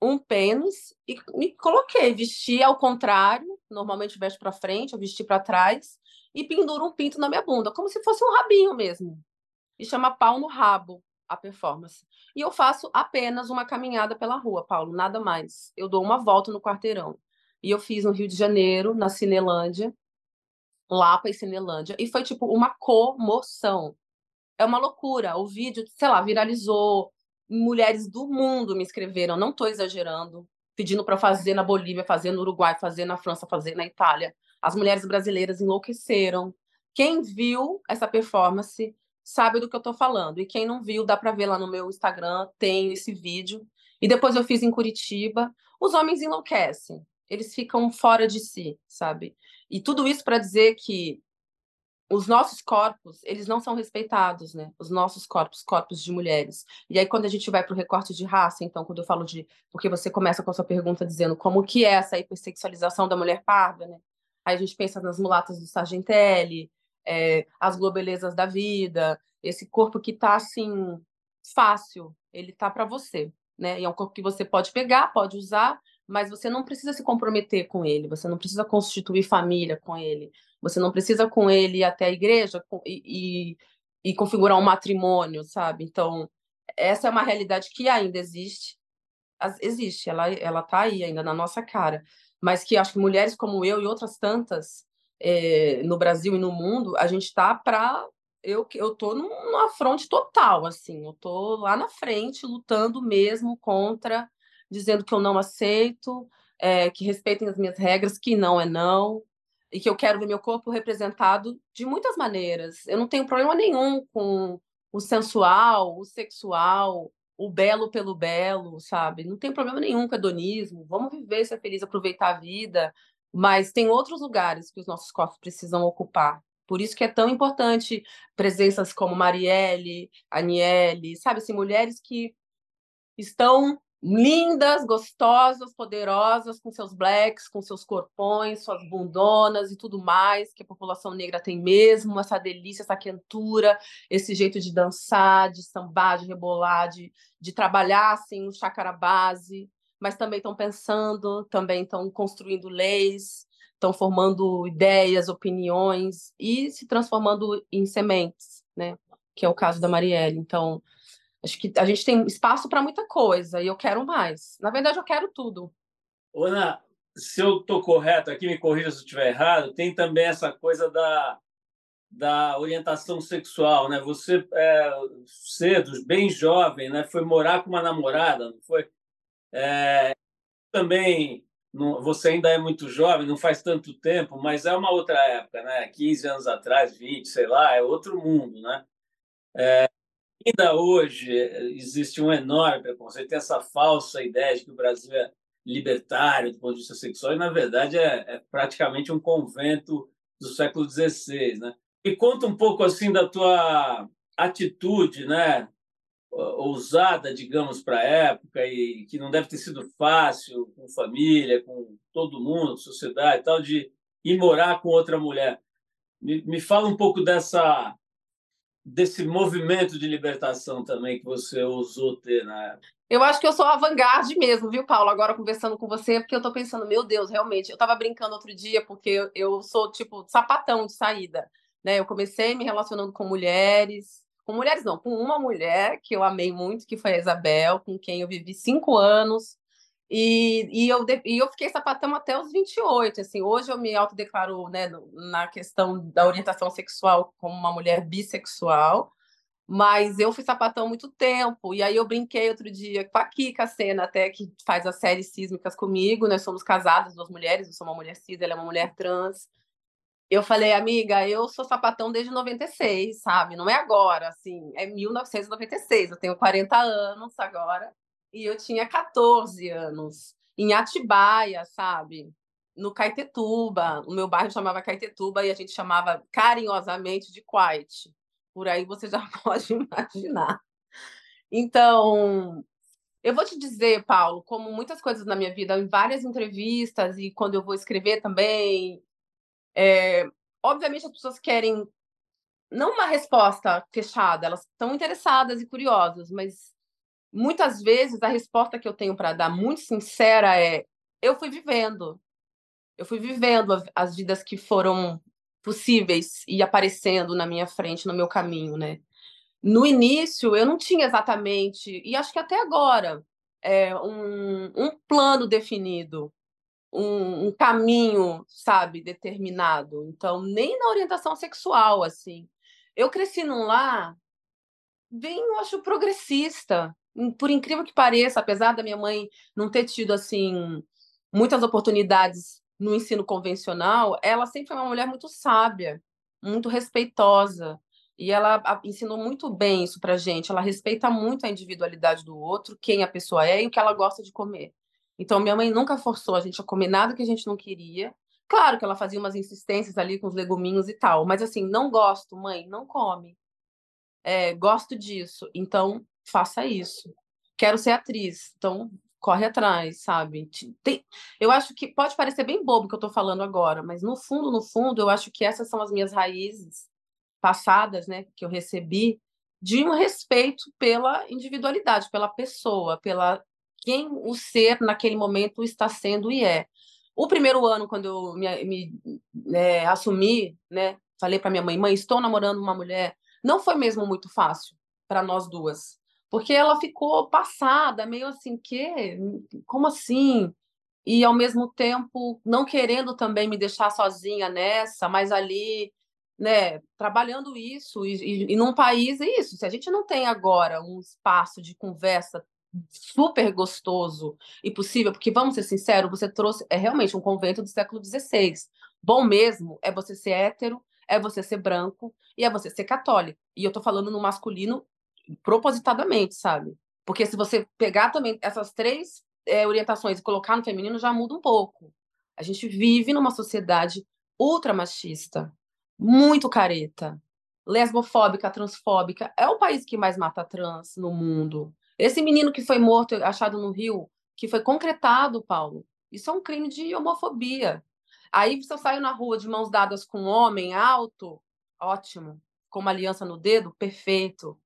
um pênis, e me coloquei, vesti ao contrário, normalmente veste para frente, eu vesti para trás, e penduro um pinto na minha bunda, como se fosse um rabinho mesmo. E chama pau no rabo a performance. E eu faço apenas uma caminhada pela rua, Paulo, nada mais. Eu dou uma volta no quarteirão. E eu fiz no Rio de Janeiro, na Cinelândia, Lapa e Cinelândia, e foi tipo uma comoção. É uma loucura. O vídeo, sei lá, viralizou. Mulheres do mundo me escreveram, não estou exagerando, pedindo para fazer na Bolívia, fazer no Uruguai, fazer na França, fazer na Itália. As mulheres brasileiras enlouqueceram. Quem viu essa performance sabe do que eu estou falando. E quem não viu, dá para ver lá no meu Instagram, tem esse vídeo. E depois eu fiz em Curitiba. Os homens enlouquecem eles ficam fora de si, sabe? E tudo isso para dizer que os nossos corpos, eles não são respeitados, né? Os nossos corpos, corpos de mulheres. E aí quando a gente vai para o recorte de raça, então quando eu falo de, porque você começa com a sua pergunta dizendo como que é essa hipersexualização da mulher parda, né? Aí a gente pensa nas mulatas do Sargentelli, é, as globelezas da vida, esse corpo que tá assim fácil, ele tá para você, né? E é um corpo que você pode pegar, pode usar, mas você não precisa se comprometer com ele, você não precisa constituir família com ele, você não precisa com ele ir até a igreja e, e, e configurar um matrimônio, sabe? Então, essa é uma realidade que ainda existe, existe, ela ela tá aí ainda na nossa cara, mas que acho que mulheres como eu e outras tantas é, no Brasil e no mundo, a gente está para eu eu tô numa fronte total assim, eu tô lá na frente lutando mesmo contra dizendo que eu não aceito, é, que respeitem as minhas regras, que não é não, e que eu quero ver meu corpo representado de muitas maneiras. Eu não tenho problema nenhum com o sensual, o sexual, o belo pelo belo, sabe? Não tem problema nenhum com hedonismo. Vamos viver, ser feliz, aproveitar a vida. Mas tem outros lugares que os nossos corpos precisam ocupar. Por isso que é tão importante presenças como Marielle, Aniele, sabe? Assim, mulheres que estão lindas, gostosas, poderosas, com seus blacks, com seus corpões, suas bundonas e tudo mais, que a população negra tem mesmo, essa delícia, essa quentura, esse jeito de dançar, de sambar, de rebolar, de, de trabalhar assim, o chácara base, mas também estão pensando, também estão construindo leis, estão formando ideias, opiniões e se transformando em sementes, né? Que é o caso da Marielle. Então, Acho que a gente tem espaço para muita coisa e eu quero mais. Na verdade, eu quero tudo. Ana, se eu estou correto aqui, me corrija se eu estiver errado, tem também essa coisa da, da orientação sexual, né? Você, é, cedo, bem jovem, né? foi morar com uma namorada, não foi? É, também, não, você ainda é muito jovem, não faz tanto tempo, mas é uma outra época, né? 15 anos atrás, 20, sei lá, é outro mundo, né? É, ainda hoje eh, existe um enorme preconceito, tem essa falsa ideia de que o Brasil é libertário do ponto de vista sexual, e na verdade é, é praticamente um convento do século XVI, né? E conta um pouco assim da tua atitude, né? Ousada, digamos, para a época e que não deve ter sido fácil com família, com todo mundo, sociedade, tal, de ir morar com outra mulher. Me, me fala um pouco dessa desse movimento de libertação também que você ousou ter na época? Eu acho que eu sou avant-garde mesmo, viu, Paulo? Agora conversando com você, porque eu tô pensando, meu Deus, realmente. Eu tava brincando outro dia, porque eu sou, tipo, sapatão de saída. Né? Eu comecei me relacionando com mulheres, com mulheres não, com uma mulher que eu amei muito, que foi a Isabel, com quem eu vivi cinco anos. E, e, eu, e eu fiquei sapatão até os 28. Assim, hoje eu me autodeclaro né, na questão da orientação sexual como uma mulher bissexual, mas eu fui sapatão muito tempo. E aí eu brinquei outro dia com a Kika Sena, até que faz as séries sísmicas comigo. Nós somos casadas, duas mulheres, eu sou uma mulher cis, ela é uma mulher trans. Eu falei, amiga, eu sou sapatão desde 96, sabe? Não é agora, assim, é 1996. Eu tenho 40 anos agora e eu tinha 14 anos, em Atibaia, sabe? No Caetetuba. O meu bairro chamava Caetetuba e a gente chamava carinhosamente de Quiet. Por aí você já pode imaginar. Então, eu vou te dizer, Paulo, como muitas coisas na minha vida, em várias entrevistas e quando eu vou escrever também, é, obviamente as pessoas querem não uma resposta fechada, elas estão interessadas e curiosas, mas muitas vezes a resposta que eu tenho para dar, muito sincera, é: eu fui vivendo. Eu fui vivendo as vidas que foram possíveis e aparecendo na minha frente, no meu caminho, né? No início, eu não tinha exatamente, e acho que até agora, é, um, um plano definido, um, um, caminho, sabe, determinado. Então, nem na orientação sexual, assim. Eu cresci num lar bem, eu acho, progressista. Por incrível que pareça, apesar da minha mãe não ter tido, assim, muitas oportunidades no ensino convencional, ela sempre foi uma mulher muito sábia, muito respeitosa. E ela ensinou muito bem isso pra gente. Ela respeita muito a individualidade do outro, quem a pessoa é e o que ela gosta de comer. Então, minha mãe nunca forçou a gente a comer nada que a gente não queria. Claro que ela fazia umas insistências ali com os leguminhos e tal, mas assim, não gosto, mãe, não come. É, gosto disso, então faça isso. Quero ser atriz, então corre atrás, sabe? Tem, eu acho que pode parecer bem bobo o que eu estou falando agora, mas no fundo, no fundo, eu acho que essas são as minhas raízes passadas, né, que eu recebi de um respeito pela individualidade, pela pessoa, pela quem o ser naquele momento está sendo e é. O primeiro ano, quando eu me, me é, assumi, né, falei para minha mãe, mãe, estou namorando uma mulher, não foi mesmo muito fácil para nós duas, porque ela ficou passada, meio assim, que, como assim? E ao mesmo tempo não querendo também me deixar sozinha nessa, mas ali, né, trabalhando isso e, e, e num país é isso. Se a gente não tem agora um espaço de conversa super gostoso e possível, porque vamos ser sinceros, você trouxe é realmente um convento do século XVI. Bom mesmo é você ser hétero, é você ser branco e é você ser católico. E eu tô falando no masculino propositadamente, sabe? Porque se você pegar também essas três é, orientações e colocar no feminino, já muda um pouco. A gente vive numa sociedade ultra machista, muito careta, lesbofóbica, transfóbica. É o país que mais mata trans no mundo. Esse menino que foi morto, achado no Rio, que foi concretado, Paulo, isso é um crime de homofobia. Aí você saiu na rua de mãos dadas com um homem alto, ótimo, com uma aliança no dedo, perfeito.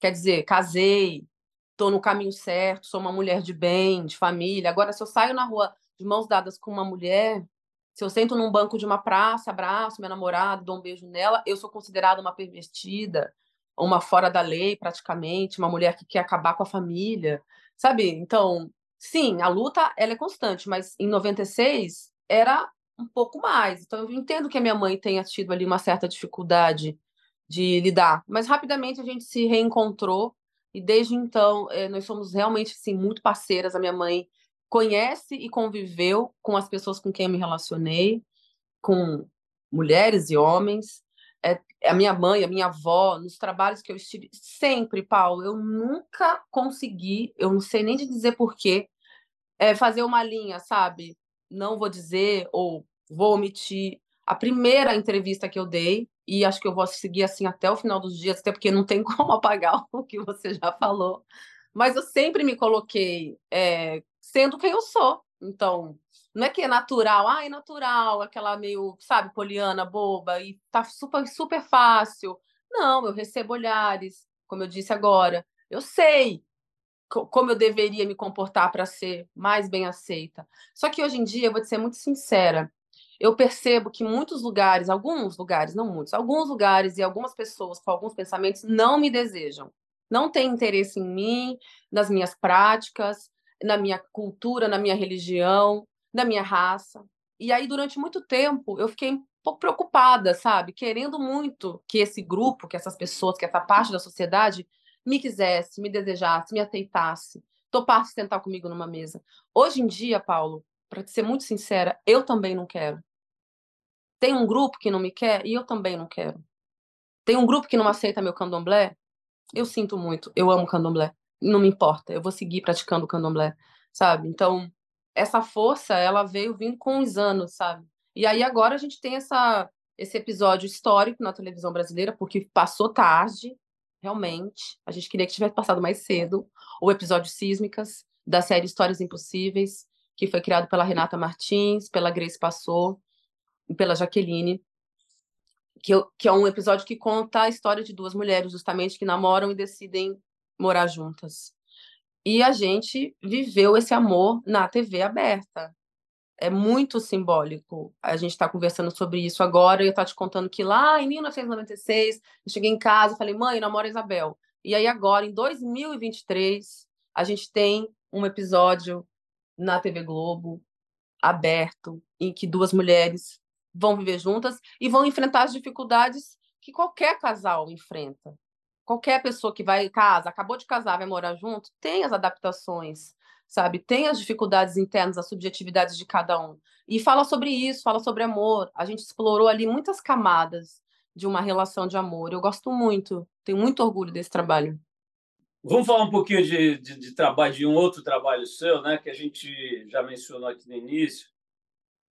Quer dizer, casei, estou no caminho certo, sou uma mulher de bem, de família. Agora, se eu saio na rua de mãos dadas com uma mulher, se eu sento num banco de uma praça, abraço minha namorada, dou um beijo nela, eu sou considerada uma pervertida, uma fora da lei, praticamente, uma mulher que quer acabar com a família, sabe? Então, sim, a luta ela é constante, mas em 96 era um pouco mais. Então, eu entendo que a minha mãe tenha tido ali uma certa dificuldade de lidar, mas rapidamente a gente se reencontrou e desde então eh, nós somos realmente assim, muito parceiras. A minha mãe conhece e conviveu com as pessoas com quem eu me relacionei, com mulheres e homens, é, a minha mãe, a minha avó, nos trabalhos que eu estive, sempre, Paulo, eu nunca consegui, eu não sei nem dizer porquê, é, fazer uma linha, sabe? Não vou dizer ou vou omitir a primeira entrevista que eu dei, e acho que eu vou seguir assim até o final dos dias, até porque não tem como apagar o que você já falou. Mas eu sempre me coloquei é, sendo quem eu sou. Então, não é que é natural, ah, é natural, aquela meio, sabe, poliana, boba, e tá super, super fácil. Não, eu recebo olhares, como eu disse agora. Eu sei como eu deveria me comportar para ser mais bem aceita. Só que hoje em dia, eu vou te ser muito sincera, eu percebo que muitos lugares, alguns lugares, não muitos, alguns lugares e algumas pessoas com alguns pensamentos não me desejam. Não têm interesse em mim, nas minhas práticas, na minha cultura, na minha religião, da minha raça. E aí, durante muito tempo, eu fiquei um pouco preocupada, sabe? Querendo muito que esse grupo, que essas pessoas, que essa parte da sociedade me quisesse, me desejasse, me aceitasse, topasse sentar comigo numa mesa. Hoje em dia, Paulo, para ser muito sincera, eu também não quero. Tem um grupo que não me quer e eu também não quero. Tem um grupo que não aceita meu candomblé. Eu sinto muito, eu amo candomblé. Não me importa, eu vou seguir praticando candomblé, sabe? Então, essa força, ela veio vindo com os anos, sabe? E aí agora a gente tem essa esse episódio histórico na televisão brasileira, porque passou tarde, realmente. A gente queria que tivesse passado mais cedo. O episódio Sísmicas, da série Histórias Impossíveis, que foi criado pela Renata Martins, pela Grace Passou e pela Jaqueline. Que, que é um episódio que conta a história de duas mulheres, justamente, que namoram e decidem morar juntas. E a gente viveu esse amor na TV aberta é muito simbólico. A gente está conversando sobre isso agora eu estou te contando que lá em 1996 eu cheguei em casa e falei, mãe, namora Isabel. E aí agora, em 2023, a gente tem um episódio na TV Globo aberto em que duas mulheres vão viver juntas e vão enfrentar as dificuldades que qualquer casal enfrenta. Qualquer pessoa que vai casa, acabou de casar, vai morar junto, tem as adaptações sabe? Tem as dificuldades internas, as subjetividades de cada um. E fala sobre isso, fala sobre amor. A gente explorou ali muitas camadas de uma relação de amor. Eu gosto muito, tenho muito orgulho desse trabalho. Vamos falar um pouquinho de, de, de, trabalho, de um outro trabalho seu, né, que a gente já mencionou aqui no início,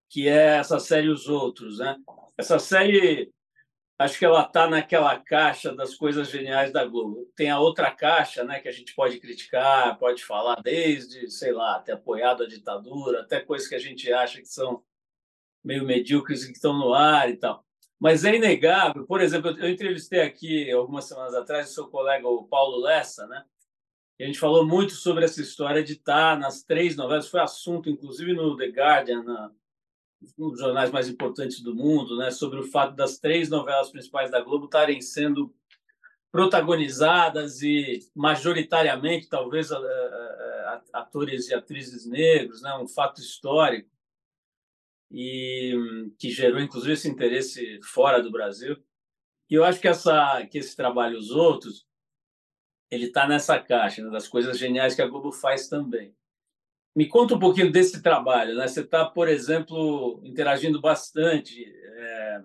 que é essa série Os Outros. Né? Essa série acho que ela está naquela caixa das coisas geniais da Globo. Tem a outra caixa, né, que a gente pode criticar, pode falar desde, sei lá, ter apoiado a ditadura, até coisas que a gente acha que são meio medíocres e que estão no ar e tal. Mas é inegável, por exemplo, eu entrevistei aqui algumas semanas atrás o seu colega o Paulo Lessa, né? E a gente falou muito sobre essa história de estar nas três novelas, foi assunto inclusive no The Guardian, na, um dos jornais mais importantes do mundo, né, sobre o fato das três novelas principais da Globo estarem sendo protagonizadas e majoritariamente, talvez, atores e atrizes negros, né, um fato histórico e que gerou inclusive esse interesse fora do Brasil. E eu acho que essa que esse trabalho os outros ele está nessa caixa né, das coisas geniais que a Globo faz também. Me conta um pouquinho desse trabalho. Né? Você está, por exemplo, interagindo bastante, é,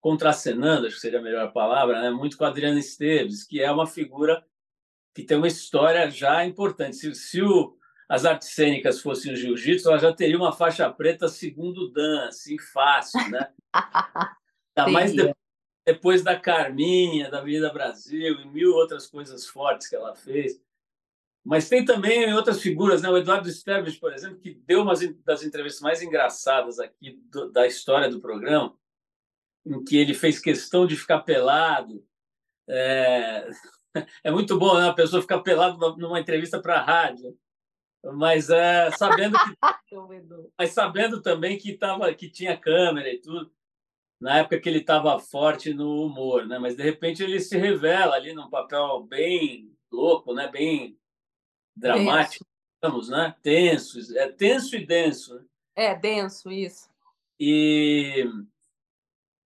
contracenando, acho que seria a melhor palavra, né? muito com a Adriana Esteves, que é uma figura que tem uma história já importante. Se, se o, as artes cênicas fossem o jiu-jitsu, ela já teria uma faixa preta segundo dan, assim, fácil, né? Ainda mais depois, depois da Carminha, da Avenida Brasil e mil outras coisas fortes que ela fez. Mas tem também outras figuras, né? O Eduardo Esteves, por exemplo, que deu uma das entrevistas mais engraçadas aqui do, da história do programa, em que ele fez questão de ficar pelado. É, é muito bom, né? A pessoa ficar pelado numa entrevista para a rádio, mas é, sabendo que, mas sabendo também que tava, que tinha câmera e tudo. Na época que ele estava forte no humor, né? Mas de repente ele se revela ali num papel bem louco, né? Bem dramático, digamos, né? Tenso, é tenso e denso. Né? É, denso, isso. E,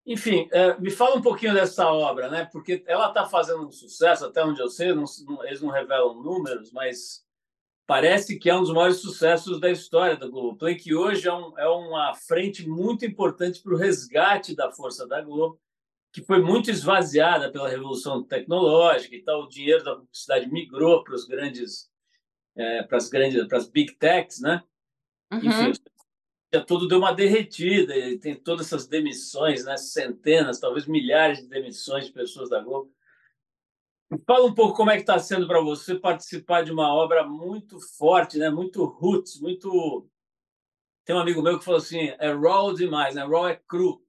enfim, é, me fala um pouquinho dessa obra, né? Porque ela está fazendo um sucesso, até onde eu sei, não, eles não revelam números, mas parece que é um dos maiores sucessos da história da Globoplay, que hoje é, um, é uma frente muito importante para o resgate da força da Globo, que foi muito esvaziada pela revolução tecnológica e tal. O dinheiro da publicidade migrou para os grandes é, para as grandes, para as big techs, né? Uhum. Enfim, já tudo deu uma derretida e tem todas essas demissões, né? Centenas, talvez milhares de demissões de pessoas da Globo. Fala um pouco como é que está sendo para você participar de uma obra muito forte, né? Muito roots, muito. Tem um amigo meu que falou assim: é raw demais, né? Raw é cru.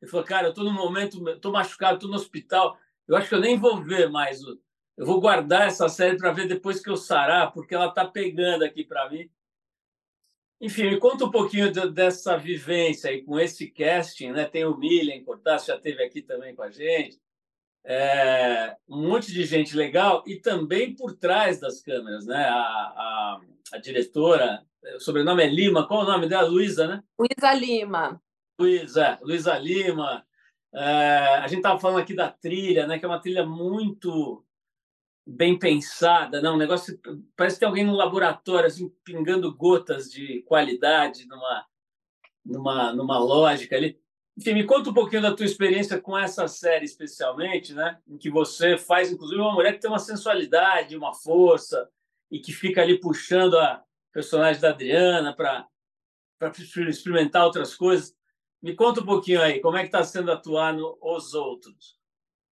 Ele falou, cara, eu estou no momento, estou machucado, estou no hospital, eu acho que eu nem vou ver mais o, eu vou guardar essa série para ver depois que eu sarar, porque ela está pegando aqui para mim. Enfim, me conta um pouquinho de, dessa vivência aí com esse casting, né? Tem o Milian Cortaz, já teve aqui também com a gente. É, um monte de gente legal e também por trás das câmeras, né? A, a, a diretora, o sobrenome é Lima, qual é o nome dela? Luísa, né? Luísa Lima. Luísa, Luísa Lima. É, a gente estava falando aqui da trilha, né? Que é uma trilha muito bem pensada, não, um negócio parece que tem alguém no laboratório assim pingando gotas de qualidade numa numa numa lógica ali. Enfim, me conta um pouquinho da tua experiência com essa série especialmente, né? Em que você faz inclusive uma mulher que tem uma sensualidade, uma força e que fica ali puxando a personagem da Adriana para para experimentar outras coisas. Me conta um pouquinho aí, como é que está sendo atuar no Os Outros?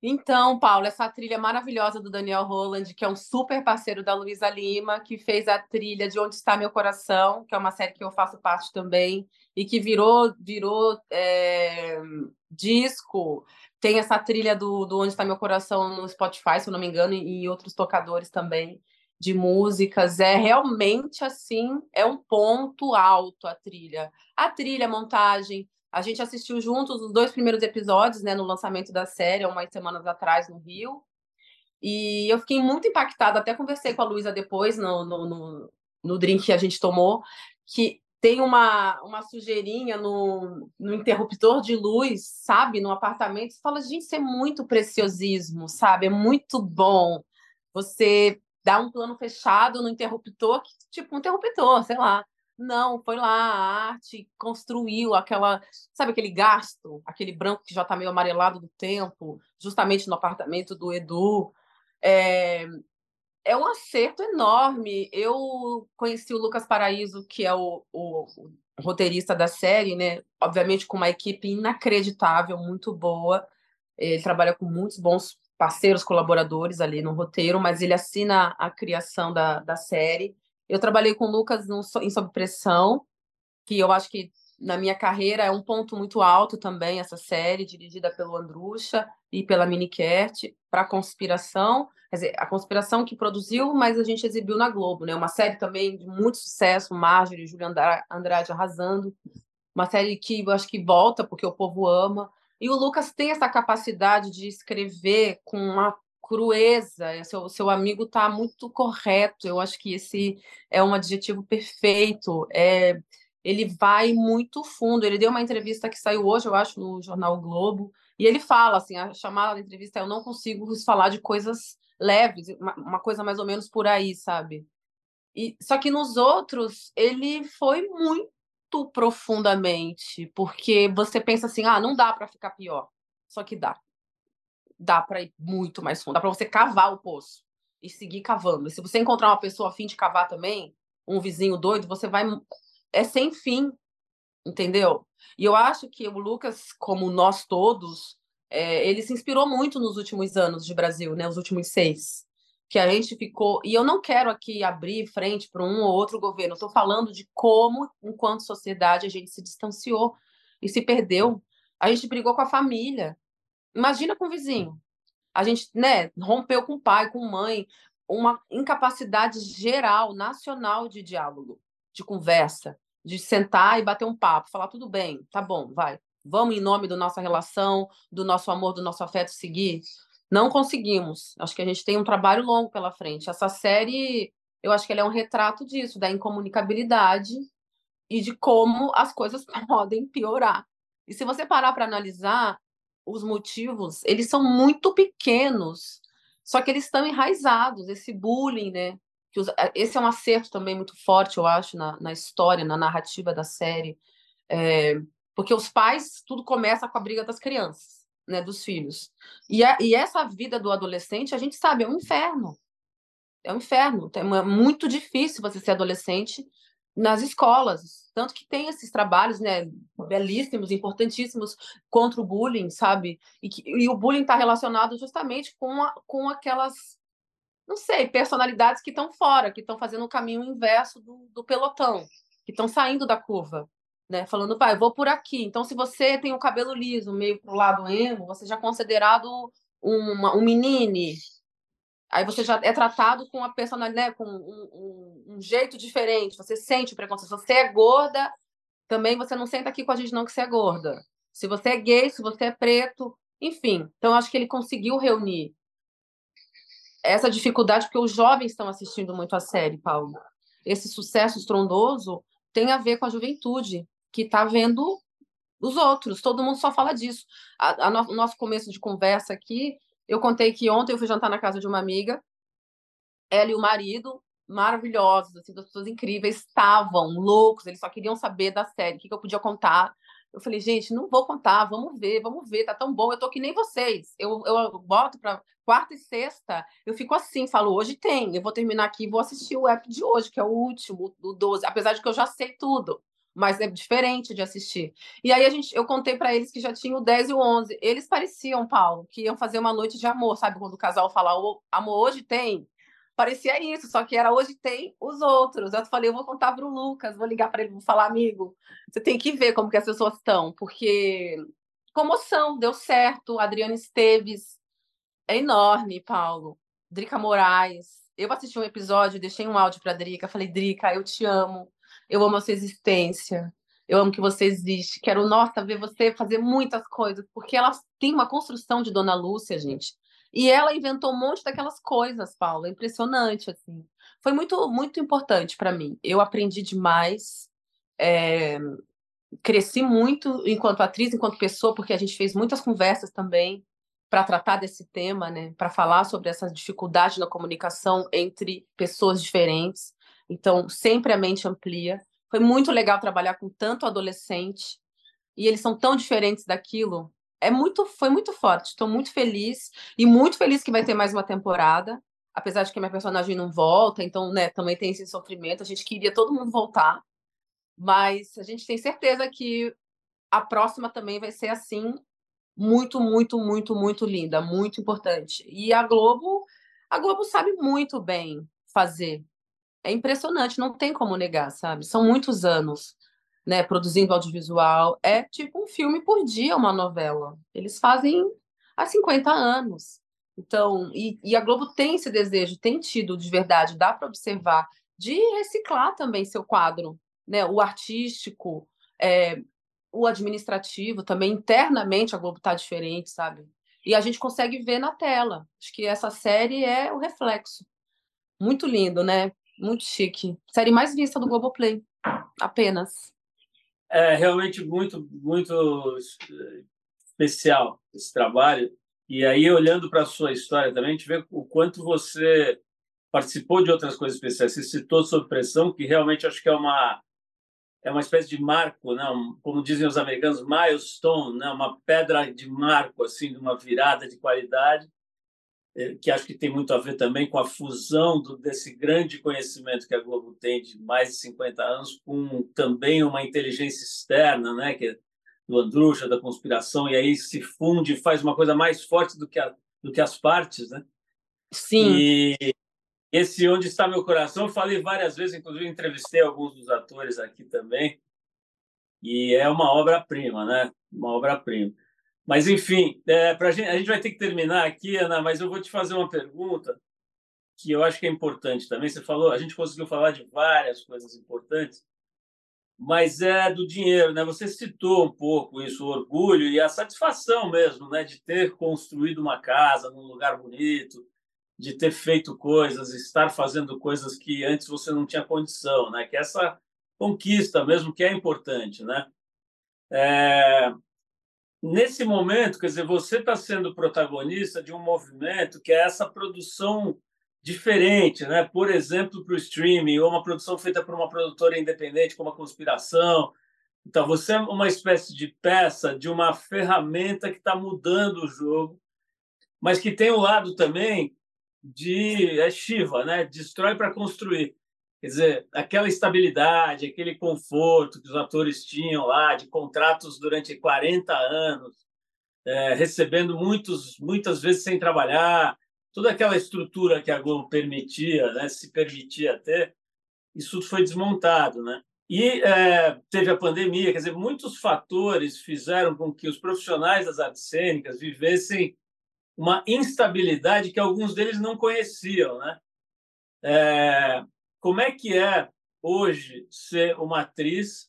Então, Paulo, essa trilha maravilhosa do Daniel Roland, que é um super parceiro da Luísa Lima, que fez a trilha de Onde Está Meu Coração, que é uma série que eu faço parte também, e que virou, virou é, disco. Tem essa trilha do, do Onde Está Meu Coração no Spotify, se eu não me engano, e outros tocadores também de músicas. É realmente assim, é um ponto alto a trilha. A trilha, a montagem, a gente assistiu juntos os dois primeiros episódios, né, no lançamento da série, umas semanas atrás, no Rio. E eu fiquei muito impactada, até conversei com a Luísa depois, no, no, no, no drink que a gente tomou, que tem uma, uma sujeirinha no, no interruptor de luz, sabe, no apartamento. Você fala, gente, isso é muito preciosismo, sabe? É muito bom você dar um plano fechado no interruptor, que, tipo um interruptor, sei lá. Não, foi lá a arte, construiu aquela, sabe aquele gasto, aquele branco que já está meio amarelado do tempo, justamente no apartamento do Edu. É, é um acerto enorme. Eu conheci o Lucas Paraíso, que é o, o, o roteirista da série, né? Obviamente com uma equipe inacreditável, muito boa. Ele trabalha com muitos bons parceiros, colaboradores ali no roteiro, mas ele assina a criação da, da série. Eu trabalhei com o Lucas no, em Sob Pressão, que eu acho que na minha carreira é um ponto muito alto também, essa série, dirigida pelo Andrucha e pela Minikert, para Conspiração. Quer dizer, a Conspiração que produziu, mas a gente exibiu na Globo, né? Uma série também de muito sucesso, Marjorie, Julian Andrade arrasando. Uma série que eu acho que volta porque o povo ama. E o Lucas tem essa capacidade de escrever com uma crueza, é, seu, seu amigo está muito correto, eu acho que esse é um adjetivo perfeito. É, ele vai muito fundo. Ele deu uma entrevista que saiu hoje, eu acho, no jornal o Globo, e ele fala assim: a chamada da entrevista é eu não consigo falar de coisas leves, uma, uma coisa mais ou menos por aí, sabe? E, só que nos outros ele foi muito profundamente, porque você pensa assim, ah, não dá para ficar pior. Só que dá dá para ir muito mais fundo. Dá para você cavar o poço e seguir cavando. E se você encontrar uma pessoa afim de cavar também, um vizinho doido, você vai. É sem fim, entendeu? E eu acho que o Lucas, como nós todos, é, ele se inspirou muito nos últimos anos de Brasil, né? Os últimos seis. Que a gente ficou. E eu não quero aqui abrir frente para um ou outro governo. Estou falando de como, enquanto sociedade, a gente se distanciou e se perdeu. A gente brigou com a família. Imagina com o vizinho. A gente né, rompeu com o pai, com mãe, uma incapacidade geral, nacional de diálogo, de conversa, de sentar e bater um papo, falar tudo bem, tá bom, vai. Vamos em nome da nossa relação, do nosso amor, do nosso afeto seguir. Não conseguimos. Acho que a gente tem um trabalho longo pela frente. Essa série, eu acho que ela é um retrato disso, da incomunicabilidade e de como as coisas podem piorar. E se você parar para analisar, os motivos, eles são muito pequenos, só que eles estão enraizados, esse bullying, né? Que os, eh, esse é um acerto também muito forte, eu acho, na, na história, na narrativa da série, é, porque os pais, tudo começa com a briga das crianças, né, dos filhos. E, a, e essa vida do adolescente, a gente sabe, é um inferno. É um inferno. É muito difícil você ser adolescente nas escolas. Tanto que tem esses trabalhos, né, belíssimos, importantíssimos contra o bullying, sabe? E, que, e o bullying está relacionado justamente com, a, com aquelas, não sei, personalidades que estão fora, que estão fazendo o caminho inverso do, do pelotão, que estão saindo da curva. Né, falando, pai, vou por aqui. Então, se você tem o cabelo liso, meio pro lado emo, você já é considerado uma, um menine, Aí você já é tratado com a personalidade, né, com um, um, um, jeito diferente. Você sente o preconceito. Se você é gorda, também você não senta aqui com a gente não que você é gorda. Se você é gay, se você é preto, enfim. Então acho que ele conseguiu reunir essa dificuldade porque os jovens estão assistindo muito a série, Paulo. Esse sucesso estrondoso tem a ver com a juventude que está vendo os outros. Todo mundo só fala disso. No, o nosso começo de conversa aqui eu contei que ontem eu fui jantar na casa de uma amiga, ela e o marido, maravilhosos, assim, das pessoas incríveis, estavam loucos, eles só queriam saber da série, o que, que eu podia contar. Eu falei, gente, não vou contar, vamos ver, vamos ver, tá tão bom, eu tô que nem vocês. Eu, eu boto para quarta e sexta, eu fico assim, falo, hoje tem, eu vou terminar aqui, vou assistir o app de hoje, que é o último, do 12, apesar de que eu já sei tudo. Mas é diferente de assistir. E aí a gente, eu contei para eles que já tinha o 10 e o 11. Eles pareciam, Paulo, que iam fazer uma noite de amor, sabe? Quando o casal fala, amor, hoje tem. Parecia isso, só que era hoje tem os outros. Eu falei, eu vou contar para o Lucas, vou ligar para ele, vou falar, amigo, você tem que ver como que as pessoas estão, porque comoção, deu certo. Adriana Esteves é enorme, Paulo. Drica Moraes. Eu assisti um episódio, deixei um áudio para Drica, falei, Drica, eu te amo eu amo a sua existência. Eu amo que você existe. Quero, nossa, ver você fazer muitas coisas, porque ela tem uma construção de Dona Lúcia, gente. E ela inventou um monte daquelas coisas, Paulo. É impressionante, assim. Foi muito, muito importante para mim. Eu aprendi demais. É... Cresci muito enquanto atriz, enquanto pessoa, porque a gente fez muitas conversas também para tratar desse tema, né? Para falar sobre essa dificuldade na comunicação entre pessoas diferentes. Então, sempre a mente amplia. Foi muito legal trabalhar com tanto adolescente e eles são tão diferentes daquilo. É muito, foi muito forte. Estou muito feliz e muito feliz que vai ter mais uma temporada, apesar de que minha personagem não volta, então, né, também tem esse sofrimento. A gente queria todo mundo voltar, mas a gente tem certeza que a próxima também vai ser assim, muito, muito, muito, muito linda, muito importante. E a Globo, a Globo sabe muito bem fazer é impressionante, não tem como negar, sabe? São muitos anos, né, produzindo audiovisual. É tipo um filme por dia, uma novela. Eles fazem há 50 anos. Então, e, e a Globo tem esse desejo, tem tido de verdade, dá para observar, de reciclar também seu quadro, né? O artístico, é, o administrativo, também internamente a Globo está diferente, sabe? E a gente consegue ver na tela. Acho que essa série é o reflexo. Muito lindo, né? Muito chique. Série mais vista do Globoplay. Apenas. É realmente muito, muito especial esse trabalho. E aí, olhando para a sua história também, a gente vê o quanto você participou de outras coisas especiais. Você citou Sob Pressão, que realmente acho que é uma é uma espécie de marco, né? como dizem os americanos, milestone, né? uma pedra de marco, assim, de uma virada de qualidade. É, que acho que tem muito a ver também com a fusão do, desse grande conhecimento que a Globo tem de mais de 50 anos com também uma inteligência externa, né, que é do Andrucha, da conspiração, e aí se funde e faz uma coisa mais forte do que, a, do que as partes, né? Sim. E esse Onde Está Meu Coração, falei várias vezes, inclusive entrevistei alguns dos atores aqui também, e é uma obra-prima, né? Uma obra-prima. Mas, enfim, é, pra gente, a gente vai ter que terminar aqui, Ana, mas eu vou te fazer uma pergunta que eu acho que é importante também. Você falou, a gente conseguiu falar de várias coisas importantes, mas é do dinheiro, né? Você citou um pouco isso, o orgulho e a satisfação mesmo, né, de ter construído uma casa num lugar bonito, de ter feito coisas, estar fazendo coisas que antes você não tinha condição, né? Que essa conquista mesmo que é importante, né? É, nesse momento, quer dizer, você está sendo protagonista de um movimento que é essa produção diferente, né? Por exemplo, para o streaming, ou uma produção feita por uma produtora independente, como a Conspiração. Então, você é uma espécie de peça de uma ferramenta que está mudando o jogo, mas que tem o um lado também de é Shiva, né? Destrói para construir. Quer dizer, aquela estabilidade, aquele conforto que os atores tinham lá, de contratos durante 40 anos, é, recebendo muitos, muitas vezes sem trabalhar, toda aquela estrutura que a Globo permitia, né, se permitia ter, isso foi desmontado. Né? E é, teve a pandemia, quer dizer, muitos fatores fizeram com que os profissionais das artes cênicas vivessem uma instabilidade que alguns deles não conheciam. Né? É, como é que é hoje ser uma atriz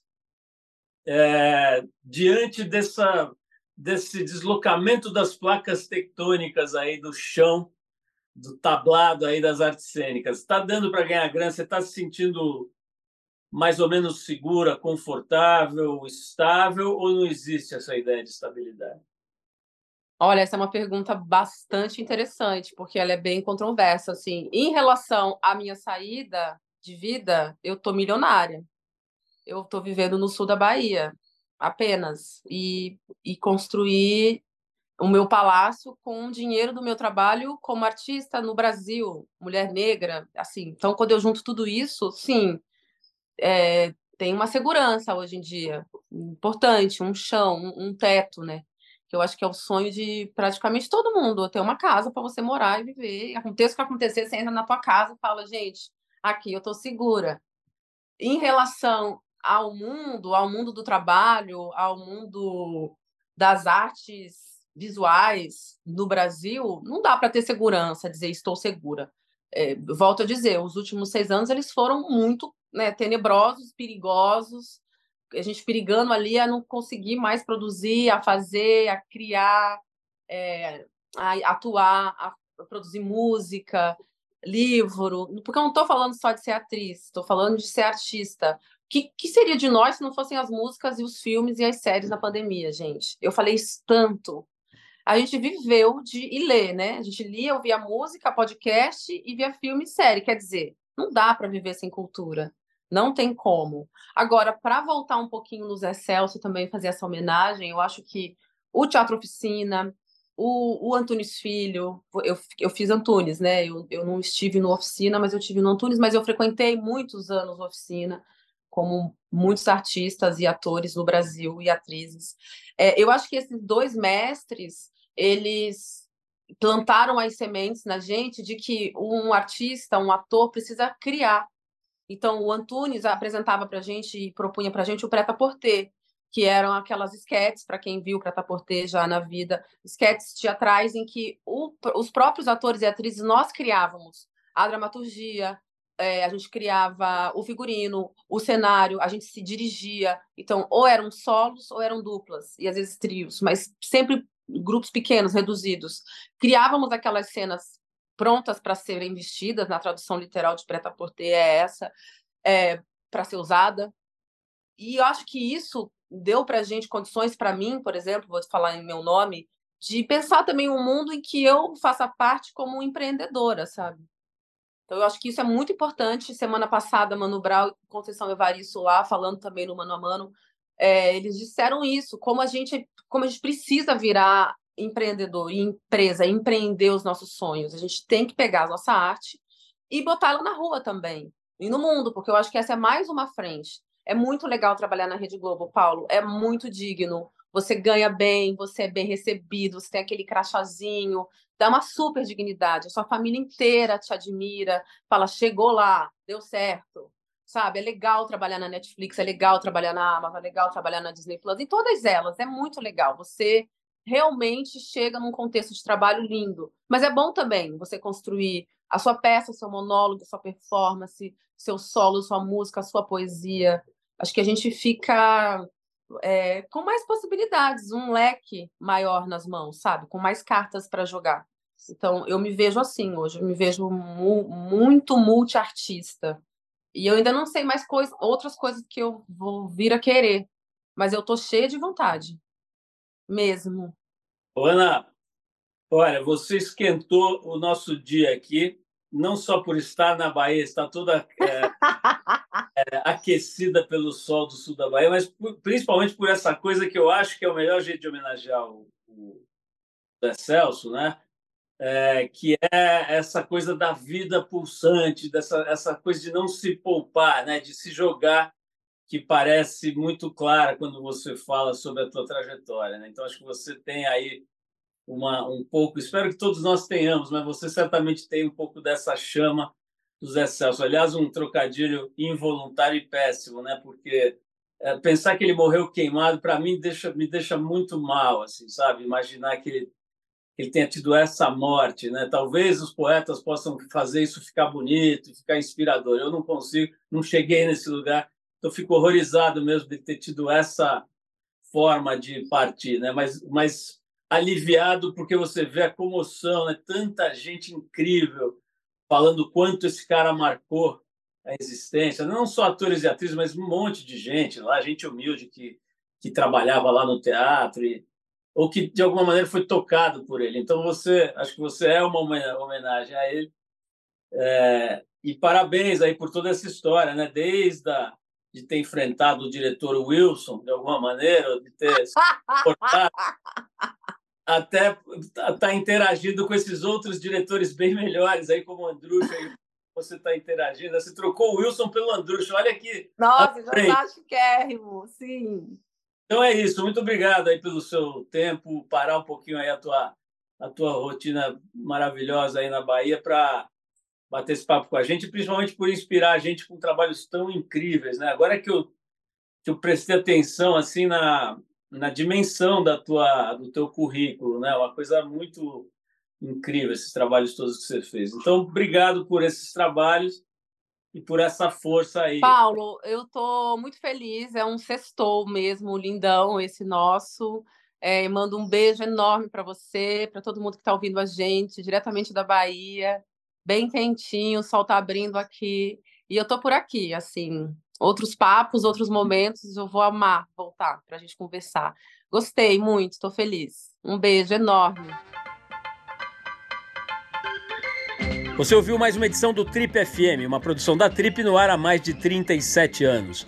é, diante dessa, desse deslocamento das placas tectônicas aí do chão, do tablado aí das artes cênicas? Está dando para ganhar grana? Você está se sentindo mais ou menos segura, confortável, estável, ou não existe essa ideia de estabilidade? Olha, essa é uma pergunta bastante interessante, porque ela é bem controversa. Assim, em relação à minha saída de vida, eu tô milionária. Eu tô vivendo no sul da Bahia, apenas. E, e construir o meu palácio com o dinheiro do meu trabalho como artista no Brasil, mulher negra, assim. Então, quando eu junto tudo isso, sim, é, tem uma segurança hoje em dia importante, um chão, um, um teto, né? Que eu acho que é o sonho de praticamente todo mundo, ter uma casa para você morar e viver. Aconteça o que acontecer, você entra na tua casa e fala, gente, aqui eu estou segura. Em relação ao mundo, ao mundo do trabalho, ao mundo das artes visuais no Brasil, não dá para ter segurança, dizer estou segura. É, volto a dizer, os últimos seis anos eles foram muito né, tenebrosos, perigosos, a gente perigando ali a não conseguir mais produzir, a fazer, a criar, é, a atuar, a produzir música, livro, porque eu não estou falando só de ser atriz, estou falando de ser artista. O que, que seria de nós se não fossem as músicas e os filmes e as séries na pandemia, gente? Eu falei isso tanto. A gente viveu de e ler, né? A gente lia, ouvia música, podcast e via filme e série. Quer dizer, não dá para viver sem cultura. Não tem como. Agora, para voltar um pouquinho no Zé Celso também fazer essa homenagem, eu acho que o Teatro Oficina, o, o Antunes Filho, eu, eu fiz Antunes, né? Eu, eu não estive no Oficina, mas eu tive no Antunes, mas eu frequentei muitos anos Oficina, como muitos artistas e atores no Brasil e atrizes. É, eu acho que esses dois mestres, eles plantaram as sementes na gente de que um artista, um ator precisa criar então, o Antunes apresentava para gente e propunha para gente o Preta Porter, que eram aquelas esquetes, para quem viu Preta Porter já na vida, esquetes teatrais em que o, os próprios atores e atrizes nós criávamos a dramaturgia, é, a gente criava o figurino, o cenário, a gente se dirigia. Então, ou eram solos ou eram duplas, e às vezes trios, mas sempre grupos pequenos, reduzidos. Criávamos aquelas cenas prontas para serem vestidas, na tradução literal de preta porter é essa, é, para ser usada. E eu acho que isso deu para a gente condições, para mim, por exemplo, vou falar em meu nome, de pensar também um mundo em que eu faça parte como empreendedora, sabe? Então, eu acho que isso é muito importante. Semana passada, Mano Brown e Conceição Evaristo lá, falando também no Mano a Mano, é, eles disseram isso, como a gente, como a gente precisa virar empreendedor e empresa empreender os nossos sonhos. A gente tem que pegar a nossa arte e botar ela na rua também. E no mundo, porque eu acho que essa é mais uma frente. É muito legal trabalhar na Rede Globo, Paulo. É muito digno. Você ganha bem, você é bem recebido, você tem aquele crachazinho, dá uma super dignidade. A sua família inteira te admira, fala: chegou lá, deu certo. Sabe? É legal trabalhar na Netflix, é legal trabalhar na Amazon, é legal trabalhar na Disney Plus, em todas elas. É muito legal. Você realmente chega num contexto de trabalho lindo. Mas é bom também você construir a sua peça, o seu monólogo, a sua performance, seu solo, sua música, a sua poesia. Acho que a gente fica é, com mais possibilidades, um leque maior nas mãos, sabe? Com mais cartas para jogar. Então, eu me vejo assim hoje, eu me vejo mu muito multiartista. E eu ainda não sei mais coisa, outras coisas que eu vou vir a querer, mas eu tô cheia de vontade mesmo. Ana, olha, você esquentou o nosso dia aqui, não só por estar na Bahia, está toda é, é, aquecida pelo sol do sul da Bahia, mas por, principalmente por essa coisa que eu acho que é o melhor jeito de homenagear o, o Celso, né? É, que é essa coisa da vida pulsante, dessa essa coisa de não se poupar, né? de se jogar que parece muito clara quando você fala sobre a tua trajetória. Né? Então, acho que você tem aí uma, um pouco, espero que todos nós tenhamos, mas você certamente tem um pouco dessa chama do Zé Celso. Aliás, um trocadilho involuntário e péssimo, né? porque é, pensar que ele morreu queimado, para mim, deixa, me deixa muito mal, assim, sabe? Imaginar que ele, ele tenha tido essa morte. Né? Talvez os poetas possam fazer isso ficar bonito, ficar inspirador. Eu não consigo, não cheguei nesse lugar eu fico horrorizado mesmo de ter tido essa forma de partir, né? Mas, mas aliviado porque você vê a comoção, né? Tanta gente incrível falando quanto esse cara marcou a existência, não só atores e atrizes, mas um monte de gente lá, gente humilde que que trabalhava lá no teatro e, ou que de alguma maneira foi tocado por ele. Então você, acho que você é uma homenagem a ele. É, e parabéns aí por toda essa história, né? Desde a de ter enfrentado o diretor Wilson, de alguma maneira, de ter suportado, até estar tá interagindo com esses outros diretores bem melhores, aí como o Andrucha e você está interagindo. Você trocou o Wilson pelo Andrucho. Olha aqui. Nossa, chiquérrimo, sim. Então é isso. Muito obrigado aí pelo seu tempo, parar um pouquinho aí a tua, a tua rotina maravilhosa aí na Bahia para bater esse papo com a gente, principalmente por inspirar a gente com trabalhos tão incríveis, né? Agora que eu, que eu prestei atenção assim na, na dimensão da tua do teu currículo, né? Uma coisa muito incrível esses trabalhos todos que você fez. Então, obrigado por esses trabalhos e por essa força aí. Paulo, eu estou muito feliz. É um sextou mesmo, lindão esse nosso. É, mando um beijo enorme para você, para todo mundo que está ouvindo a gente, diretamente da Bahia, bem quentinho, o sol está abrindo aqui. E eu estou por aqui, assim, outros papos, outros momentos, eu vou amar voltar para a gente conversar. Gostei muito, estou feliz. Um beijo enorme. Você ouviu mais uma edição do Trip FM, uma produção da Trip no ar há mais de 37 anos.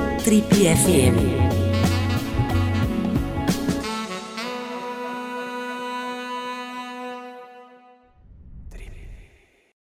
Trip FM.